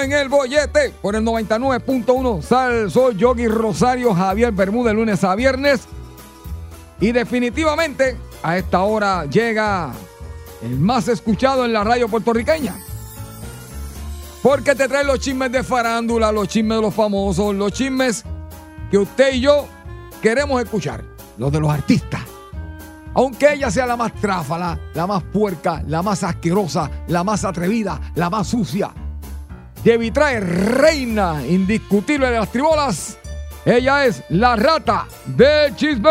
en el bollete por el 99.1 Sal, soy Yogi Rosario Javier Bermúdez, lunes a viernes. Y definitivamente a esta hora llega el más escuchado en la radio puertorriqueña. Porque te trae los chismes de farándula, los chismes de los famosos, los chismes que usted y yo queremos escuchar, los de los artistas. Aunque ella sea la más tráfala, la más puerca, la más asquerosa, la más atrevida, la más sucia. Debbie trae reina indiscutible de las tribolas. Ella es la rata del chisme.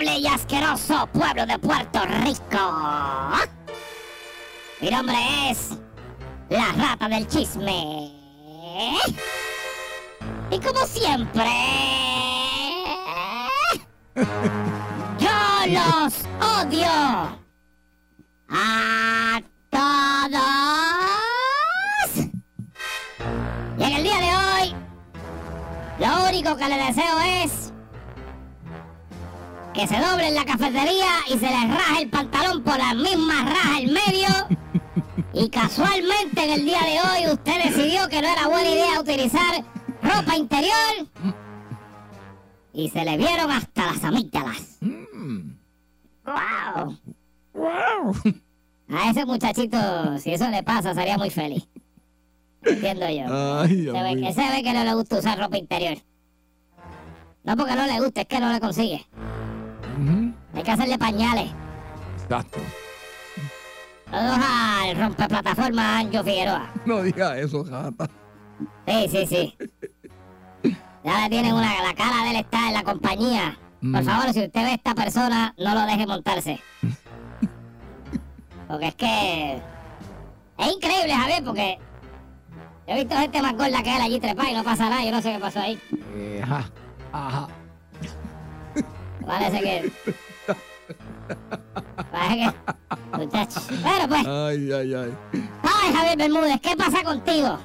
Y asqueroso pueblo de Puerto Rico. Mi nombre es la rata del chisme. Y como siempre, yo los odio a todos. Y en el día de hoy, lo único que le deseo es que se doble en la cafetería y se le raje el pantalón por la misma raja en medio. Y casualmente en el día de hoy usted decidió que no era buena idea utilizar ropa interior. Y se le vieron hasta las amígdalas. ¡Wow! A ese muchachito, si eso le pasa, sería muy feliz. Entiendo yo. Ay, Se Dios ve, mío. que se ve que no le gusta usar ropa interior. No porque no le guste, es que no le consigue. Hay que hacerle pañales. Exacto. Saludos al rompeplataforma Anjo Figueroa. No diga eso, rata. Sí, sí, sí. Ya le tienen una, la cara de él está en la compañía. Por Mm. favor, si usted ve a esta persona, no lo deje montarse. Porque es que... Es increíble, Javier, porque... Yo he visto gente más gorda que él allí trepa y no pasa nada. Yo no sé qué pasó ahí. Eh, ajá, ajá. Parece que... Parece que... Muchacho. Bueno, pues... Ay, ay, ay. Ay, Javier Bermúdez, ¿qué pasa contigo?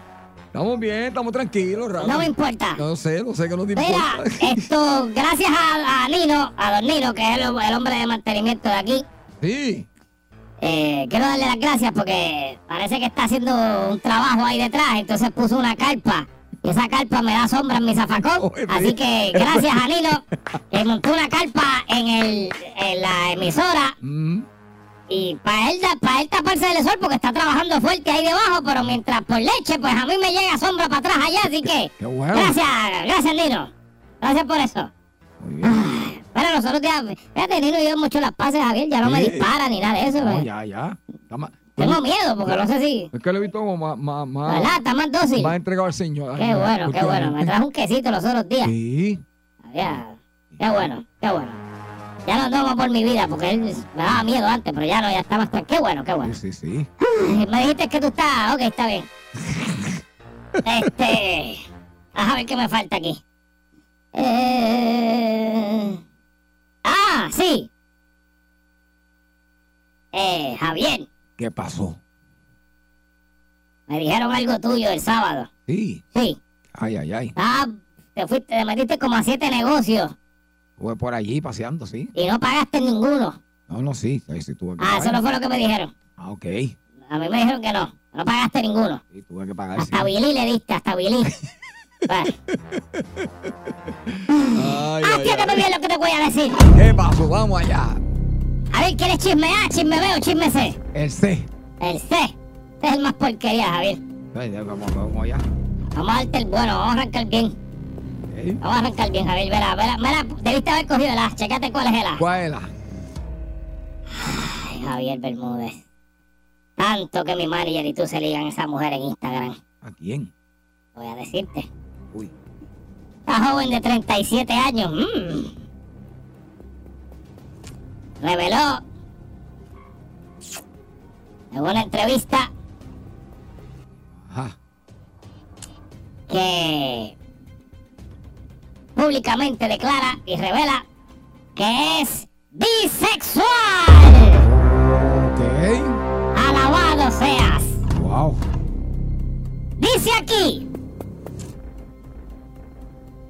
Estamos bien, estamos tranquilos, rata. No me importa. No sé, no sé que no te Mira, importa. esto, gracias a, a Nino, a don Nino, que es el, el hombre de mantenimiento de aquí, Sí. eh, quiero darle las gracias porque parece que está haciendo un trabajo ahí detrás, entonces puso una carpa. Y esa carpa me da sombra en mi zafacón. Así que gracias a Nino, que montó una carpa en, el, en la emisora. Mm, Y para él, para él taparse del sol porque está trabajando fuerte ahí debajo, pero mientras por leche, pues a mí me llega sombra para atrás allá, así que... Bueno. Gracias, gracias Nino. Gracias por eso. Muy bien. Pero nosotros ya, fíjate, Nino y yo mucho las pases, Javier, ya no me dispara ni nada de eso. No, pues. ya, ya. Más- tengo miedo porque no sé si. Es que lo he visto como más. más, más la lata, más dócil. Más entregado al Señor. Qué bueno, qué bueno. Me trajo un quesito los otros días. Sí. Ya, qué bueno, qué bueno. Ya no tomo por mi vida porque él me daba miedo antes, pero ya no, ya está más Qué bueno, qué bueno. Sí, sí. Me dijiste que tú estás. Ok, está bien. este. A ver qué me falta aquí. Eh... Ah, sí. Eh, Javier. ¿Qué pasó? me dijeron algo tuyo el sábado. Sí. Sí. Ay, ay, ay. Ah, te fuiste, te metiste como a siete negocios Estuve por allí paseando, sí. y no pagaste ninguno. No, no, sí. Ahí sí tuve que Ah, eso no fue lo que me dijeron. Ah, ok. A mí me dijeron que no, no pagaste ninguno. Sí, tuve que pagar, sí. Hasta Billy le diste, hasta Billy. Bueno, Ay, ay, atiéndeme bien lo que te voy a decir. ay. ¿Qué pasó? Vamos allá. A ver, ¿quieres chisme A, chisme B o chisme C? El C. El C. Este es el más porquería, Javier. Ay, ya, Vamos, vamos allá. Vamos a darte el bueno, vamos a arrancar bien. Vamos a arrancar bien, Javier. Verá, verá, verá. Debiste haber cogido el A. Checate cuál es el A. ¿Cuál es la? Ay, Javier Bermúdez. Tanto que mi manager y tú se ligan a esa mujer en Instagram. ¿A quién? Voy a decirte. Uy. Esta joven de 37 años. mm, reveló en una entrevista Ajá. que públicamente declara y revela que es bisexual. Ok. Alabado seas. Wow. Dice aquí.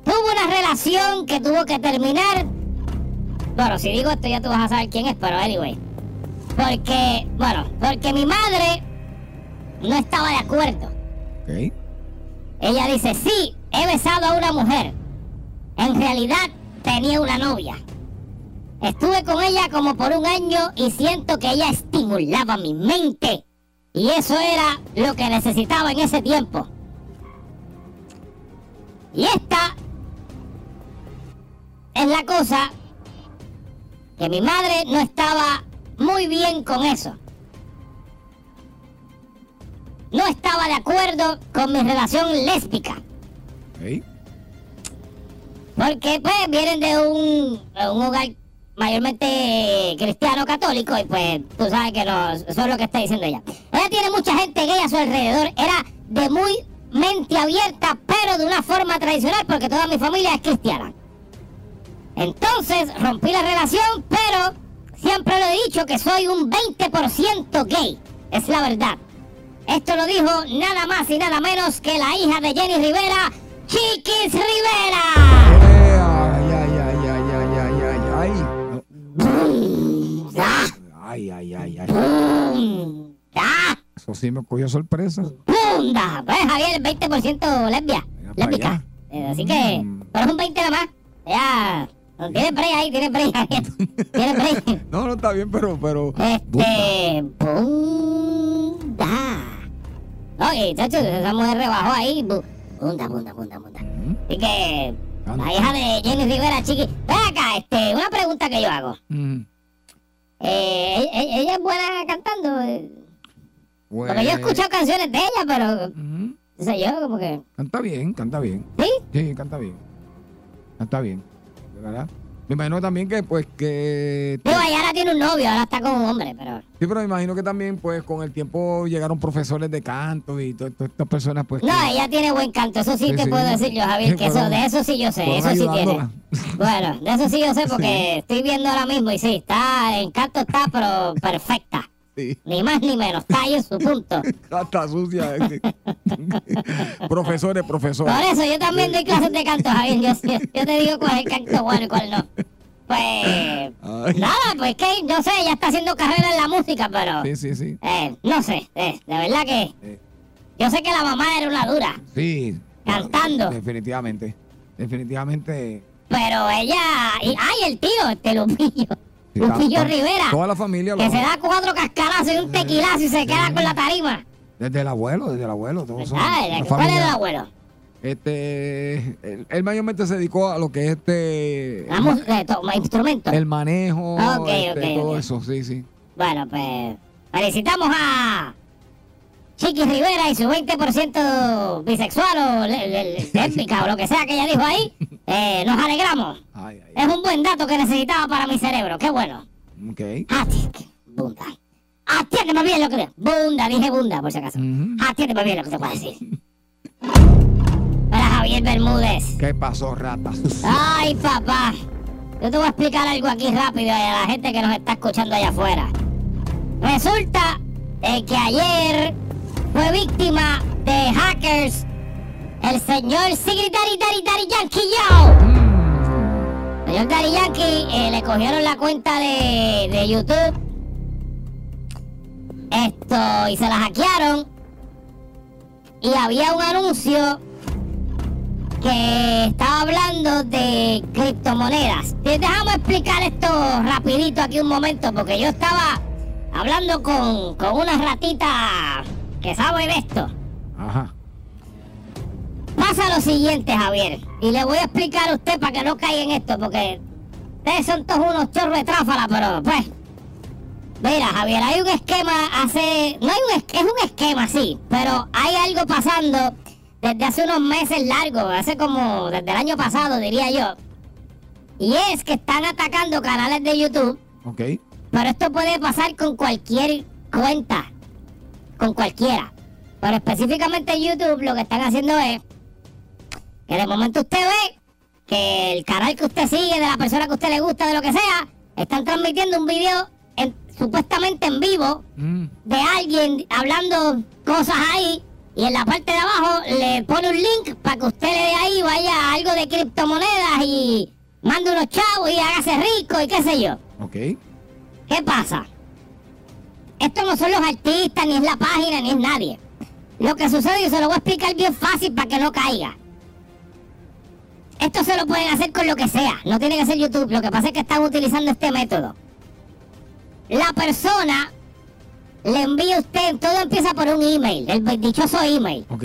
Tuvo una relación que tuvo que terminar. Bueno, si digo esto ya tú vas a saber quién es, pero anyway. Porque, bueno, porque mi madre no estaba de acuerdo. Ok. Ella dice, sí, he besado a una mujer. En realidad tenía una novia. Estuve con ella como por un año y siento que ella estimulaba mi mente. Y eso era lo que necesitaba en ese tiempo. Y esta es la cosa que mi madre no estaba muy bien con eso. No estaba de acuerdo con mi relación lésbica. Porque pues vienen de un, un hogar mayormente cristiano católico y pues tú sabes que no, eso es lo que está diciendo ella. Ella tiene mucha gente gay a su alrededor, era de muy mente abierta, pero de una forma tradicional porque toda mi familia es cristiana. Entonces rompí la relación, pero siempre lo he dicho que soy un 20% gay, es la verdad. Esto lo dijo nada más y nada menos que la hija de Jenny Rivera, Chiquis Rivera. Ay, ay, ay, ay, ay, ay, ay, ay. Ay, ay, ay, ay. ¡Ah! Eso sí me cogió sorpresa. ¡Punda! Pues Javier, 20% lesbia. Allá. Eh, así que, Mm. pero es un 20 nada más. Ya. Tiene break ahí, tiene break, Javier. Tiene break. No, no está bien, pero, pero. Este. ¡Punda! Oye, chacho, esa mujer rebajó ahí. bu- Punda, punda, punda, punda. Mm, Así que. Anda. La hija de Jenny Rivera, chiqui. Ven acá, este, una pregunta que yo hago. mm. Eh, ¿e- ¿Ella es buena cantando? Eh, Porque yo he Pues, escuchado canciones de ella, pero. mm, No sé yo, como que. Canta bien, canta bien. ¿Sí? Sí, canta bien. Canta bien. Verdad. Me imagino también que, pues, que. Ella ahora tiene un novio, ahora está con un hombre, pero. Sí, pero me imagino que también, pues, con el tiempo llegaron profesores de canto y to- todas estas personas, pues. No, que- ella tiene buen canto, eso sí, Sí, te sí. puedo decir yo, Javier, Sí, que eso, de eso sí yo sé, eso sí tiene. Bueno, de eso sí yo sé porque estoy viendo ahora mismo y sí, está, en canto está, pero perfecta. Sí. Ni más ni menos, está ahí en su punto. Está sucia. eh, profesores, profesores. Por eso yo también doy clases de canto, Javier. Yo, te digo cuál es el canto bueno y cuál no. Pues. Ay. Nada, pues que no sé, ella está haciendo carrera en la música, pero. Sí, sí, sí. Eh, no sé, eh, de verdad que. Eh. Yo sé que la mamá era una dura, Sí. Cantando. Definitivamente. Definitivamente. pero ella. Y, ¡Ay, el tío! Este Lupillo. Ta- ta- Rivera. Toda la familia. Que lo- se da cuatro cascarazos y un tequilazo y se queda con la tarima. Desde el abuelo, desde el abuelo. Todos son ¿Cuál es el familia. abuelo? Este, él, él mayormente se dedicó a lo que es este, La música, eh, to- instrumento. el manejo, Ok, este, todo eso, sí, sí. Bueno, pues felicitamos a Chiqui Rivera y su 20% bisexual o lésbica o lo que sea que ella dijo ahí. Eh, nos alegramos. Ay, ay, Es un buen dato que necesitaba para mi cerebro. Qué bueno. ok. Ati- Bunda. Atiéndeme bien lo que. Bunda, dije bunda por si acaso. Ujú. Atiéndeme bien lo que te voy a decir. Para Javier Bermúdez. ¿Qué pasó, rata? Ay, papá. Yo te voy a explicar algo aquí rápido a la gente que nos está escuchando allá afuera. Resulta eh, que ayer fue víctima de hackers el señor Sigrid Daddy Daddy Daddy Yankee Yo. Señor Daddy Yankee eh, le cogieron la cuenta de, de YouTube. Esto, y se la hackearon. Y había un anuncio que estaba hablando de criptomonedas. Déjame explicar esto rapidito aquí un momento, porque yo estaba hablando con, con una ratita que sabe de esto. Pasa lo siguiente, Javier, y le voy a explicar a usted para que no caiga en esto, porque ustedes son todos unos chorros de tráfala, pero pues... Mira, Javier, hay un esquema hace... No hay un es, es un esquema, sí, pero hay algo pasando desde hace unos meses largos, hace como desde el año pasado, diría yo. Y es que están atacando canales de YouTube, Ok. pero esto puede pasar con cualquier cuenta, con cualquiera. Pero específicamente en YouTube lo que están haciendo es que de momento usted ve que el canal que usted sigue, de la persona que a usted le gusta, de lo que sea, están transmitiendo un video en- supuestamente en vivo Mm. de alguien hablando cosas ahí y en la parte de abajo le pone un link para que usted le dé ahí, vaya a algo de criptomonedas y mande unos chavos y hágase rico y qué sé yo. Ok. ¿Qué pasa? Esto no son los artistas, ni es la página, ni es nadie. Lo que sucede, y se lo voy a explicar bien fácil para que no caiga. Esto se lo pueden hacer con lo que sea, no tiene que ser YouTube. Lo que pasa es que están utilizando este método. La persona le envía a usted, todo empieza por un email, el dichoso email. Ok.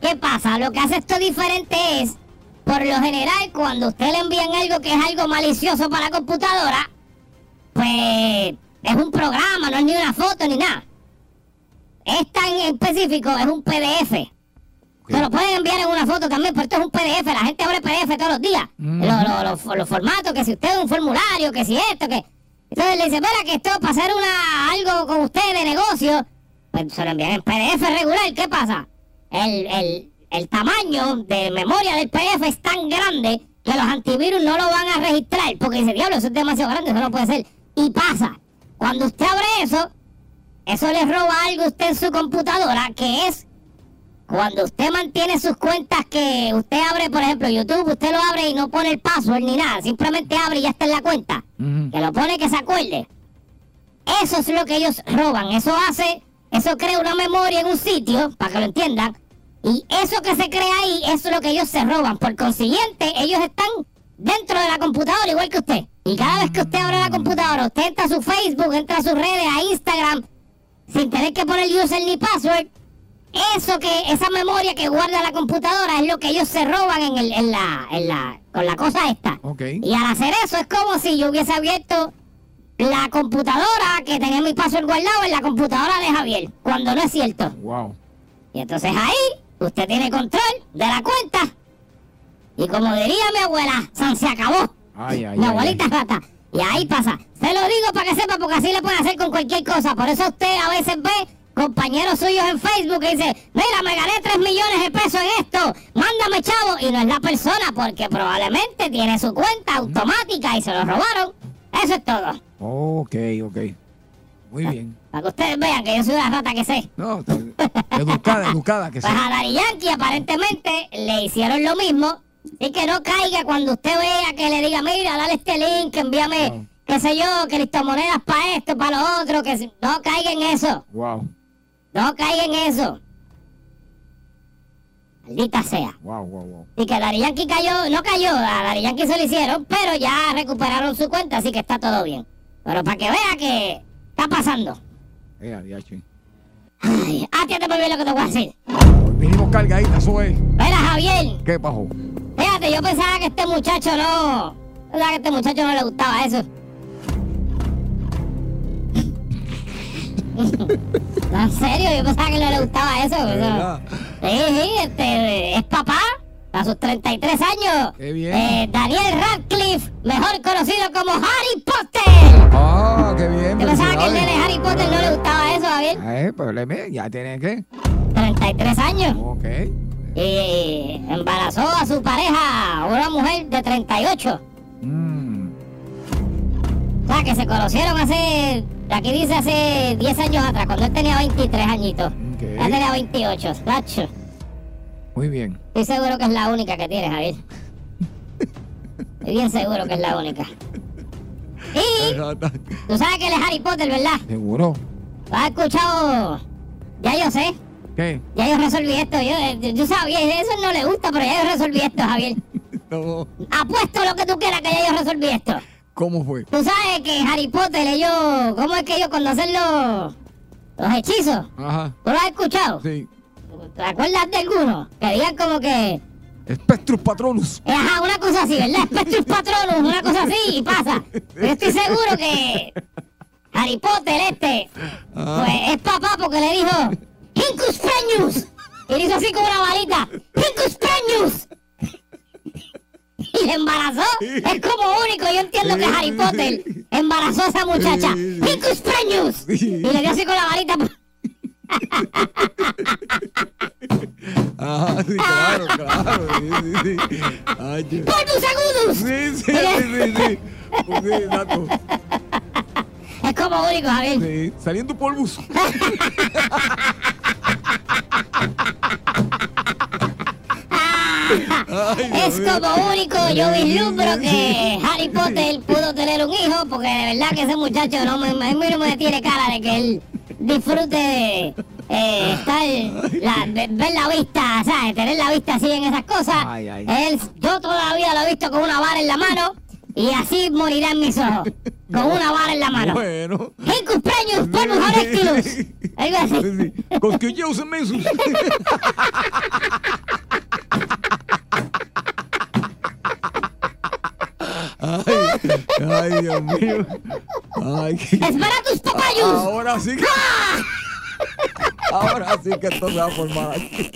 ¿Qué pasa? Lo que hace esto diferente es, por lo general, cuando usted le envían algo que es algo malicioso para la computadora, pues es un programa, no es ni una foto ni nada. Es tan específico, es un PDF. Se lo pueden enviar en una foto también, pero esto es un PDF. La gente abre PDF todos los días. Ujú. Lo- lo- lo- los formatos, que si usted es un formulario, que si esto, que... Entonces le dice, mira, que esto para hacer una, algo con usted de negocio, pues se lo envían en PDF regular. ¿Qué pasa? El, el, el tamaño de memoria del PDF es tan grande que los antivirus no lo van a registrar. Porque dice, diablo, eso es demasiado grande, eso no puede ser. Y pasa, cuando usted abre eso, eso le roba algo a usted en su computadora, que es cuando usted mantiene sus cuentas que usted abre, por ejemplo, YouTube, usted lo abre y no pone el password ni nada, simplemente abre y ya está en la cuenta. Que lo pone que se acuerde. Eso es lo que ellos roban. Eso hace, eso crea una memoria en un sitio, para que lo entiendan. Y eso que se crea ahí es lo que ellos se roban. Por consiguiente, ellos están dentro de la computadora igual que usted. Y cada vez que usted abre la computadora, usted entra a su Facebook, entra a sus redes, a Instagram, sin tener que poner user ni password. Eso que, esa memoria que guarda la computadora es lo que ellos se roban en, el, en la, en la, con la cosa esta. Y al hacer eso es como si yo hubiese abierto la computadora que tenía mi password guardado en la computadora de Javier, cuando no es cierto. Wow. Y entonces ahí usted tiene control de la cuenta. Y como diría mi abuela, San se acabó. Ay, ay, mi ay, abuelita rata. Y ahí pasa. Se lo digo para que sepa, porque así le pueden hacer con cualquier cosa. Por eso usted a veces ve compañeros suyos en Facebook que dice, mira, me gané 3 millones de pesos en esto, mándame chavo. Y no es la persona, porque probablemente tiene su cuenta automática y se lo robaron. Eso es todo. Ok, ok. Muy bien. Para que ustedes vean que yo soy una rata que sé. No, educada, educada, que sí. Pues a Daddy Yankee aparentemente le hicieron lo mismo. Y que no caiga cuando usted vea que le diga, mira, dale este link, envíame, No. qué sé yo, criptomonedas para esto, para lo otro, que no caiga en eso. Wow, No caiga en eso. Maldita sea. wow, wow, wow. Y que Daddy Yankee cayó, no cayó, a Daddy Yankee se lo hicieron, pero ya recuperaron su cuenta, así que está todo bien. Pero para que vea que está pasando. Eh, adiache. Ay, atiéndeme bien lo que te voy a decir. Vinimos cargaditas, eso es. Mira, Javier, ¿Qué pasó? Fíjate, yo pensaba que este muchacho no. Pensaba que este muchacho no le gustaba eso. en serio, yo pensaba que no le gustaba eso. Sí, sí, este, es papá a sus 33 años. Qué bien. Eh, Daniel Radcliffe, mejor conocido como Harry Potter. Ah, qué bien. Yo pensaba que el nene felicidades. Harry Potter no le gustaba eso, Javier. Eh, le- ya tiene que. 33 años. Ok. Y embarazó a su pareja, una mujer de 38. Mm, O sea, que se conocieron hace Aquí dice hace 10 años atrás, cuando él tenía 23 añitos. Ok. Él tenía 28. Tacho. Muy bien. Estoy seguro que es la única que tiene, Javier. Estoy bien seguro que es la única. Y tú sabes que él es Harry Potter, ¿verdad? Seguro. ¿Lo has escuchado? Ya yo sé. ¿Qué? Ya yo resolví esto. Yo, yo sabía, eso no le gusta, pero ya yo resolví esto, Javier. No. Apuesto lo que tú quieras que ya yo resolví esto. ¿Cómo fue? Tú sabes que Harry Potter, ellos. ¿Cómo es que ellos cuando hacen los. los hechizos? Ajá. ¿Tú lo has escuchado? Sí. ¿Te acuerdas de alguno? Que digan como que. Spectrus Patronus. Ajá, una cosa así, ¿verdad? Spectrus Patronus, una cosa así, y pasa. Yo estoy seguro que Harry Potter este, pues es papá porque le dijo Hincus Preñus. Y le hizo así con una varita, Hincus Preñus. Y embarazó. Es como único, yo entiendo que Harry Potter embarazó a esa muchacha. Hincus Preñus. Y le dio así con la varita. Ajá, sí, claro, claro. Sí, sí, sí. Ay, yo- ¡Polvus agudus! Sí, sí, sí, sí, sí. Sí, exacto. Es como único, Javier. Sí, saliendo polvos. Ay, Es como único, yo vislumbro que Harry Potter pudo tener un hijo, porque de verdad que ese muchacho no me, a mí no me tiene cara de que él disfrute de eh, estar, la- de- ver la vista, ¿sabes? Tener la vista así en esas cosas. Ay, ay. Él, yo toda la vida lo he visto con una vara en la mano y así morirá en mis ojos, con una vara en la mano. Bueno. Hincus preñus, polvus horrectilus. Algo así. Sí, sí. Cosquilleos inmensos. ay, Dios mío. Ay, qué- Espera tus papayus. Ahora sí que. Ahora sí que esto se va a formar aquí.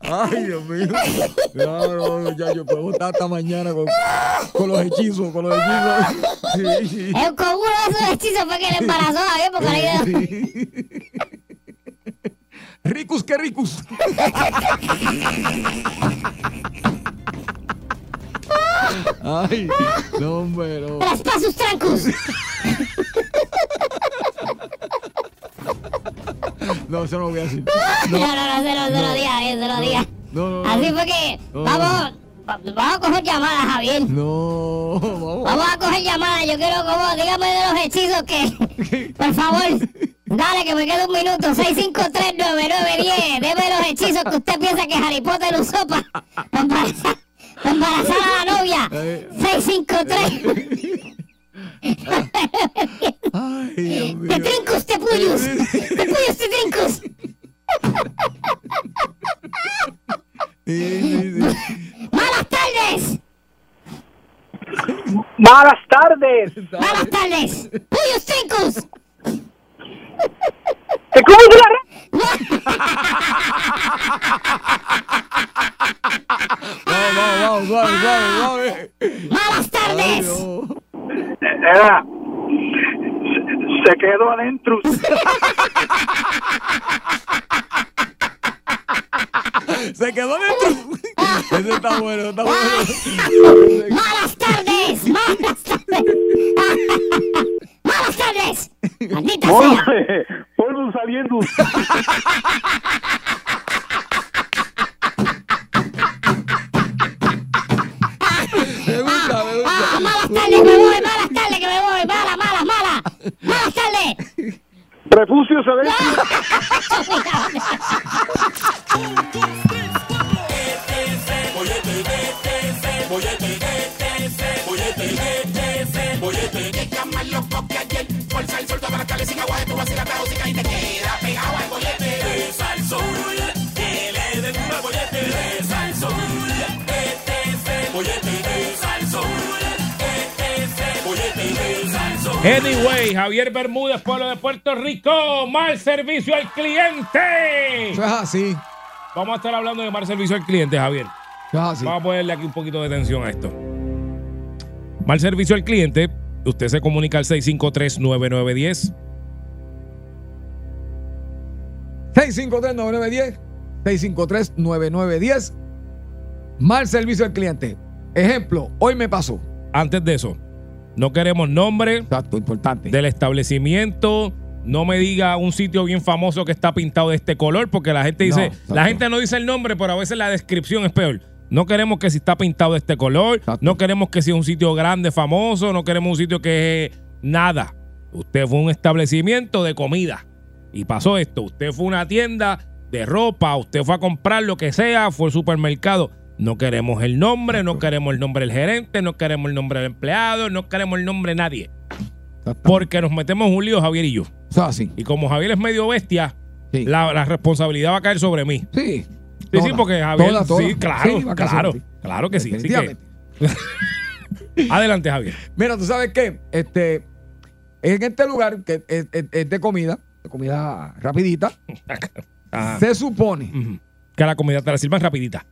Ay, Dios mío. No, no, yo puedo estar hasta mañana con, con los hechizos, con los hechizos. Sí. Es con uno de esos hechizos fue que le embarazó a Javier porque le dio- Ricus que ricus. Ay, no, hombre, no. Traspasus trancus. No, eso no lo voy a decir. No, no, no, se lo, se lo diga, Javier, se lo diga. No, no. Así fue que vamos, va- vamos a coger llamadas, Javier. No, vamos. Vamos a coger llamadas. Yo quiero como, dígame de los hechizos que, por favor, dale que me queda un minuto. 6539910. Deme los hechizos que usted piensa que Harry Potter usó para embarazar, pa embarazar a la novia. Eh. 653. Ay, Dios mío. Te trincus, te puyus. Te puyus, te trincus. Sí, sí, sí. Malas tardes. Malas tardes. Malas tardes. Puyus, trincus. ¿Te comes la red? Vamos, vamos, vamos, suave, suave, suave. Malas Ay, tardes. Era. Se, se quedó adentro. Se quedó dentro. Ese está bueno, está bueno. Malas tardes. Malas tardes. Malas tardes. Maldita sea. Polvo saliendo. Me gusta, me Ah, malas tardes, me voy. Malas tardes, que me voy. Mala, mala, mala. Malas tardes. Refugio se ve. Anyway, Javier Bermúdez, pueblo de Puerto Rico, mal servicio al cliente. Eso es así. Vamos a estar hablando de mal servicio al cliente, Javier. Eso es así. Vamos a ponerle aquí un poquito de atención a esto. Mal servicio al cliente, usted se comunica al 653-9910. 653-9910. 653-9910. Mal servicio al cliente. Ejemplo, hoy me pasó. Antes de eso, No queremos nombre Exacto, importante. del establecimiento. No me diga un sitio bien famoso que está pintado de este color, porque la gente No, dice, exacto. la gente no dice el nombre, pero a veces la descripción es peor. No queremos que si está pintado de este color, Exacto. no queremos que sea un sitio grande, famoso, no queremos un sitio que nada. Usted fue un establecimiento de comida y pasó esto. Usted fue una tienda de ropa, usted fue a comprar lo que sea, fue al supermercado. No queremos el nombre, no queremos el nombre del gerente, no queremos el nombre del empleado, no queremos el nombre de nadie. Porque nos metemos un lío, Javier y yo. Así. Y como Javier es medio bestia, Sí. la, la responsabilidad va a caer sobre mí. Sí. Sí, sí, porque Javier. Toda, toda. Sí, claro, Sí, claro. Claro que sí. Así que, adelante, Javier. Mira, tú sabes qué, este, en este lugar que es, es- es de comida, de comida rapidita, Ajá. se supone, Ujú. Que la comida te la sirvan rapidita.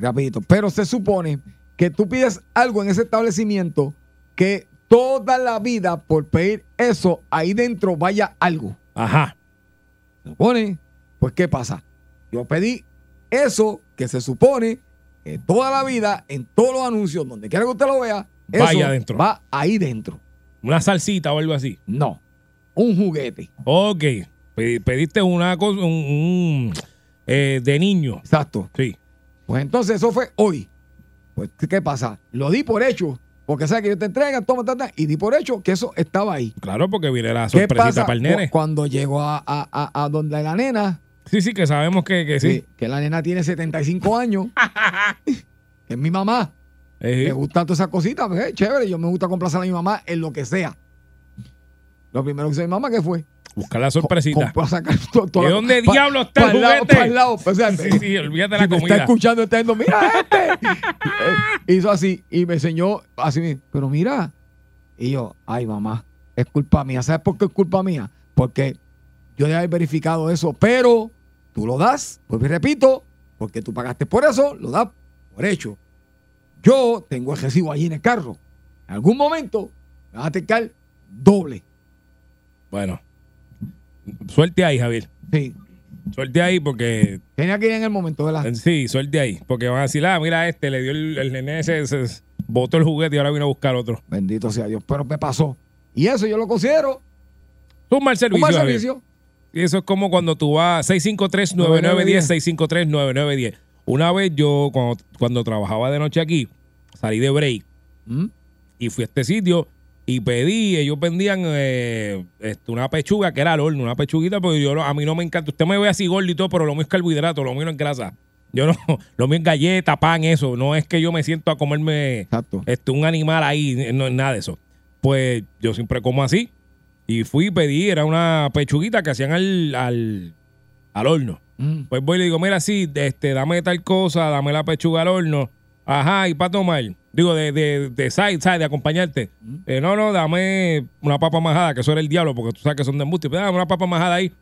Rapidito, pero se supone que tú pides algo en ese establecimiento que toda la vida por pedir eso ahí dentro vaya algo. Ajá. Se supone, pues ¿qué pasa? Yo pedí eso que se supone que toda la vida en todos los anuncios, donde quiera que usted lo vea, eso Vaya adentro. va ahí dentro. Una salsita o algo así. No, un juguete. Ok. Pe- Pediste una cosa, un, un, eh, de niño. Exacto. Sí. Pues entonces eso fue hoy. Pues, ¿qué pasa? Lo di por hecho. Porque sabes que ellos te entregan, toma, tata, y di por hecho que eso estaba ahí. Claro, porque viene la ¿Qué sorpresita pasa para el nene. cu- cuando llegó a, a, a- a donde la nena? Sí, sí, que sabemos que, que sí. Sí, que la nena tiene 75 años. que es mi mamá. Eh, Me gustan todas esas cositas, pues, eh, chévere. Yo me gusta complacer a mi mamá en lo que sea. Lo primero que hizo mi mamá, ¿qué fue? Buscar la sorpresita. Sacar ¿De dónde pa- diablo está pa' el juguete? pa' el lado, o sea, Sí, sí, olvídate si la comida. está escuchando, está diciendo, mira este. Eh, hizo así y me enseñó así, pero mira. Y yo, ay mamá, es culpa mía. ¿Sabes por qué es culpa mía? Porque yo debe haber verificado eso, pero tú lo das, pues repito, porque tú pagaste por eso, lo das por hecho. Yo tengo el recibo allí en el carro. En algún momento me vas a tener doble. Bueno. Suerte ahí, Javier. Sí. Suerte ahí porque Tenía que ir en el momento, ¿verdad? Sí, suerte ahí. Porque van a decir, ah, mira este, le dio el, el nene ese, se botó el juguete y ahora vino a buscar otro. Bendito sea Dios. Pero me pasó. Y eso yo lo considero un mal servicio. un mal Javier. servicio. Y eso es como cuando tú vas 653-9910, 653-9910. Una vez yo, cuando, cuando trabajaba de noche aquí, salí de break ¿Mm? y fui a este sitio y pedí, ellos vendían eh, este, una pechuga que era al horno, una pechuguita, porque yo a mí no me encanta. Usted me ve así gordo y todo, pero lo mío es carbohidrato, lo mío no es grasa. Yo no, lo mío es galleta, pan, eso. No es que yo me siento a comerme este, un animal ahí, no es nada de eso. Pues yo siempre como así. Y fui y pedí, era una pechuguita que hacían al, al, al horno. Mm. Pues voy y le digo, mira, sí, este, dame tal cosa, dame la pechuga al horno. Ajá, y para tomar. Digo, de, de, de side, side, de acompañarte. Eh, no, no, dame una papa majada, que eso era el diablo, porque tú sabes que son de embuste. Pero dame una papa majada ahí.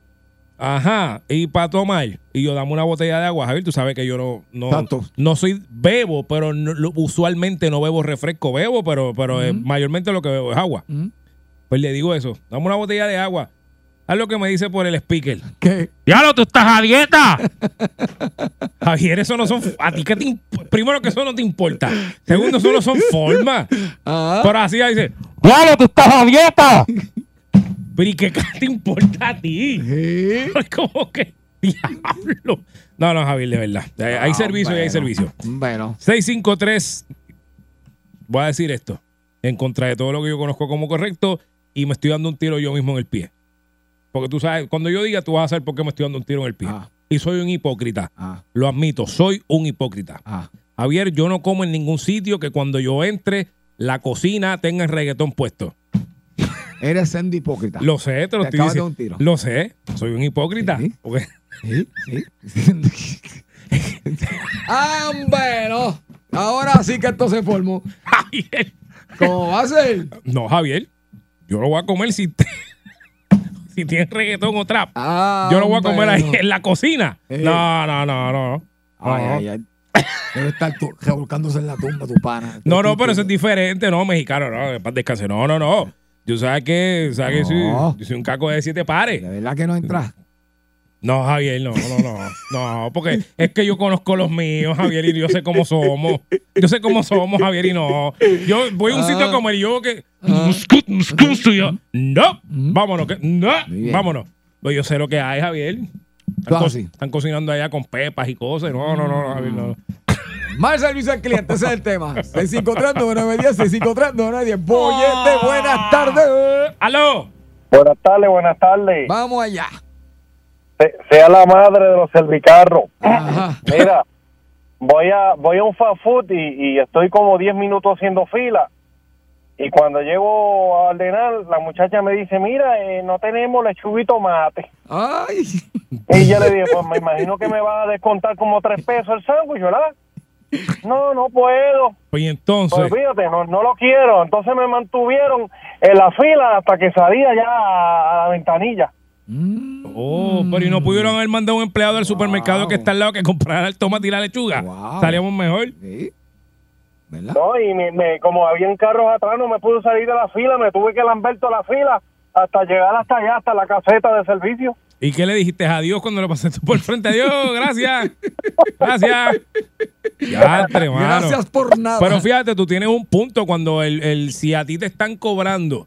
Ajá, y para tomar. Y yo dame una botella de agua, Javier. Tú sabes que yo no, no, no soy, bebo, pero no- usualmente no bebo refresco. Bebo, pero, pero eh, mayormente lo que bebo es agua. Mm. Pues le digo eso, dame una botella de agua. Haz lo que me dice por el speaker. ¿Qué? ¡Diablo, tú estás a dieta! Javier, eso no son. ¿A ti qué te Primero que eso no te importa. Segundo, eso no son formas. Ah. Pero así ahí dice: ¡Diablo, tú estás a dieta! Pero ¿y qué te importa a ti? Sí. Es como que. ¡Diablo! No, no, Javier, de verdad. Hay, hay Ah, servicio y hay bueno. servicio. Bueno. 653. Voy a decir esto. En contra de todo lo que yo conozco como correcto. Y me estoy dando un tiro yo mismo en el pie. Porque tú sabes, cuando yo diga, tú vas a saber por qué me estoy dando un tiro en el pie. Ah. Y soy un hipócrita. Ah, Lo admito, soy un hipócrita. ah. Javier, yo no como en ningún sitio que cuando yo entre, la cocina tenga el reggaetón puesto. Eres sendo hipócrita. Lo sé, te lo Te estoy diciendo. un tiro. Lo sé, soy un hipócrita. Sí. Porque- Sí, sí. ah, bueno. Ahora sí que esto se formó. Javier, ¿Cómo va a ser? no, Javier, yo lo voy a comer si, te- si tiene reggaetón o trap. Ah, Yo lo voy a comer ahí en la cocina. Eh. No, no, no, no. Ay, No. ay, ay. Debe estar tú, revolcándose en la tumba tu pana. No, no, pero eso es diferente, no, mexicano, no, para descansar. No, no, no. Yo sabes que, sabes que No. soy, yo soy un caco de siete pares. De verdad que no entras. No, Javier, no, no, no. No, porque es que yo conozco los míos, Javier, y yo sé cómo somos. Yo sé cómo somos, Javier, y no. Yo voy a un sitio Ah. como el yo que. Yo, No, vámonos, que, no, vámonos. Pues yo sé lo que hay, Javier. Están, co- cocinando allá con pepas y cosas. No, no, no, Javier, no. Mal servicio al cliente, ese es el tema. 653-9910, 653-9910. Bollete, buenas tardes. ¡Aló! Buenas tardes, buenas tardes. Vamos allá. Se- sea la madre de los servicarros. Ajá. Mira, voy a voy a un fast food y, y estoy como 10 minutos haciendo fila. Y cuando llego a ordenar, la muchacha me dice, mira, eh, no tenemos lechuga y tomate. Ay. Y yo le dije, pues me imagino que me va a descontar como tres pesos el sándwich, ¿verdad? No, no puedo. Pues y entonces. Pues fíjate, no, no lo quiero. Entonces me mantuvieron en la fila hasta que salía ya a la ventanilla. Oh, pero y no pudieron haber mandado un empleado del supermercado que está al lado que comprara el tomate y la lechuga. Wow. Salíamos mejor. Sí. ¿Verdad? No, y me, me- como habían carros atrás, no me pude salir de la fila, me tuve que lamber toda la fila hasta llegar hasta allá, hasta la caseta de servicio. ¿Y qué le dijiste? Adiós cuando lo pasaste por el frente. Adiós, gracias. Gracias. Ya. Gracias por nada. Pero fíjate, tú tienes un punto cuando el, el si a ti te están cobrando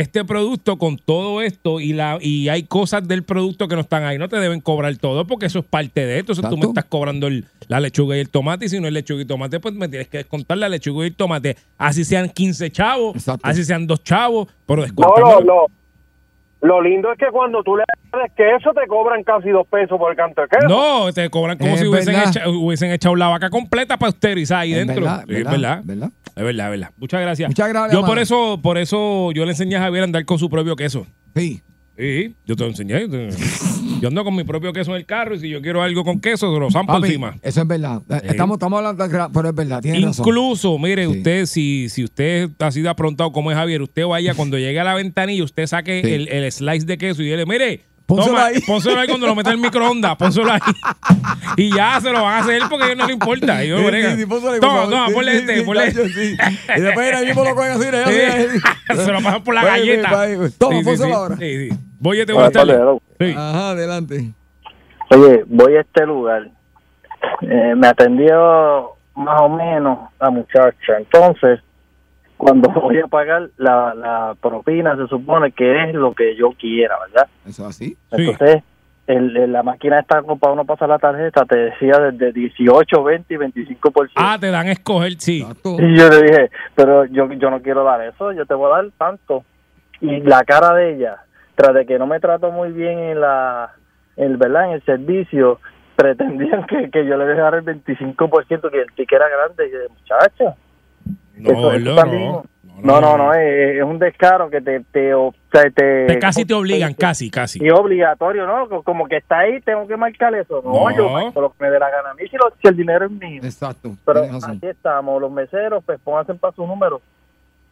este producto con todo esto y la y hay cosas del producto que no están ahí, no te deben cobrar todo porque eso es parte de esto. O sea, tú me estás cobrando el- la lechuga y el tomate y si no es lechuga y tomate, pues me tienes que descontar la lechuga y el tomate. Así sean 15 chavos, Exacto. así sean dos chavos, pero No, lo, lo, lindo es que cuando tú le das queso te cobran casi dos pesos por el canto de queso. No, te cobran como Es si hubiesen, verdad. echa- hubiesen echado la vaca completa para pasteurizar ahí Es dentro. verdad, Sí, es verdad, verdad. Es verdad, es verdad. Muchas gracias. Muchas gracias, Yo por eso, por eso yo le enseñé a Javier a andar con su propio queso. Sí. Sí, yo te lo enseñé. Yo ando con mi propio queso en el carro y si yo quiero algo con queso, se lo zampo Papi, encima. Eso es verdad. Eh, Estamos, estamos hablando, de pero es verdad, tiene razón. Incluso, mire, Sí. usted, si, si usted ha sido aprontado como es Javier, usted vaya cuando llegue a la ventanilla, usted saque Sí. el, el slice de queso y dile, mire, Pónselo ahí. pónselo ahí cuando lo meta en el microondas, pónselo ahí. y ya se lo van a hacer porque a ellos no le importa. Ellos Sí, bregan. sí, sí, pónselo ahí, por toma, favor. toma, Sí, ponle sí, este, sí, ponle este. sí. Y después ahí mismo lo cogen así, se lo pasan por la galleta. Toma, Sí, sí, pónselo sí. ahora. Sí, sí. Bóyete, buenas Buenas tardes. Sí. Ajá, adelante. Oye, voy a este lugar. Eh, me atendió más o menos la muchacha. Entonces, cuando voy a pagar la, la propina, se supone que es lo que yo quiera, ¿verdad? Eso es así. Sí. Entonces, el, el- la máquina está para uno pasar la tarjeta, te decía desde 18, 20 y 25%. Ah, te dan a escoger, sí. Y yo le dije, pero yo, yo no quiero dar eso, yo te voy a dar tanto. Y la cara de ella, tras de que no me trato muy bien en la, el, ¿verdad? En el servicio, pretendían que, que yo le dejara el 25% que el ticket era grande. Y muchacha, No, eso- eso no, también- no. no, no, no, es, es un descaro que te, te, o sea, te, Te casi te obligan, casi, casi. Y obligatorio, ¿no? Co- Como que está ahí, tengo que marcar eso. No, No. yo marco lo que me dé la gana a mí si, lo- si el dinero es mío. Exacto. Pero aquí estamos, los meseros, pues pónganse para su número.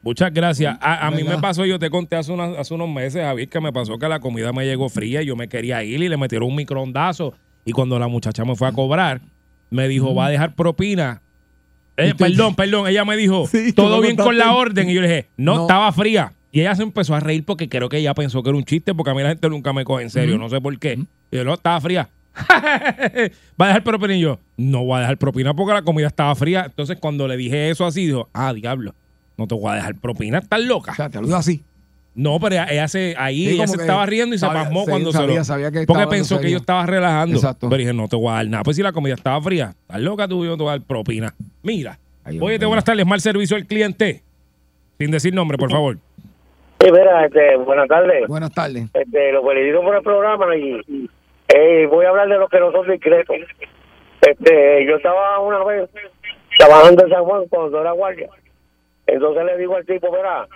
Muchas gracias. A, a mí me pasó, yo te conté hace, unas- hace unos meses, Javier, que me pasó que la comida me llegó fría y yo me quería ir y le metieron un microondazo. Y cuando la muchacha me fue a cobrar, me dijo, va a dejar propina. Eh, perdón, perdón, ella me dijo, Sí, todo bien con la orden. Y yo le dije, no, No. estaba fría. Y ella se empezó a reír porque creo que ella pensó que era un chiste, porque a mí la gente nunca me coge en serio, no sé por qué. Y yo, no, estaba fría. ¿Va a dejar propina? Y yo, no voy a dejar propina porque la comida estaba fría. Entonces, cuando le dije eso así, dijo, ah, diablo, no te voy a dejar propina, estás loca. O sea, te lo digo así. No, pero ella, ella se, ahí Sí, ella se estaba riendo y se pasmó sí, cuando sabía, se lo... sabía que porque pensó que yo estaba relajando. Exacto. Pero dije, no te voy a dar nada. Pues si la comida estaba fría, estás loca tú, yo no te voy a dar propina. Mira, Ay, oye, hombre. buenas tardes, mal servicio al cliente. Sin decir nombre, por favor. Sí, mira, este, buenas tardes. Buenas tardes. Este, los felicito por el programa y eh, voy a hablar de los que no son discretos. Este, yo estaba una vez trabajando en San Juan cuando era guardia. Entonces le digo al tipo, mira,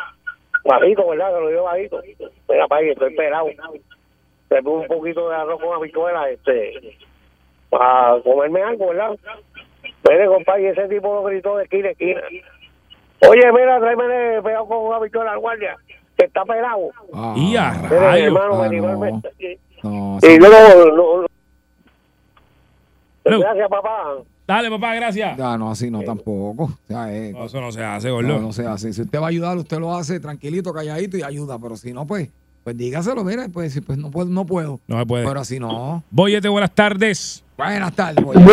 bajito, ¿verdad? Que lo digo bajito. Mira, país, estoy pelado. Le pongo un poquito de arroz con habichuela, este, para comerme algo, ¿verdad? Mire, compadre, ese tipo lo gritó de esquina a esquina. Oye, mira, tráeme pegado con una habichuela al guardia, que está pelado. Ah, Y a Mire, rayos. hermano, Ah, no. no, Y luego, lo- lo- Hello. gracias, papá. Dale, papá, gracias. Ah, no, así no tampoco. O sea, eh, No, eso no se hace, no, gordo. no se hace. Si usted va a ayudar, usted lo hace tranquilito, calladito y ayuda. Pero si no, pues, Pues dígaselo, mira, pues, pues no puedo, no puedo. No se puede. Pero así no. Boyete, buenas tardes. Buenas tardes, Boyete.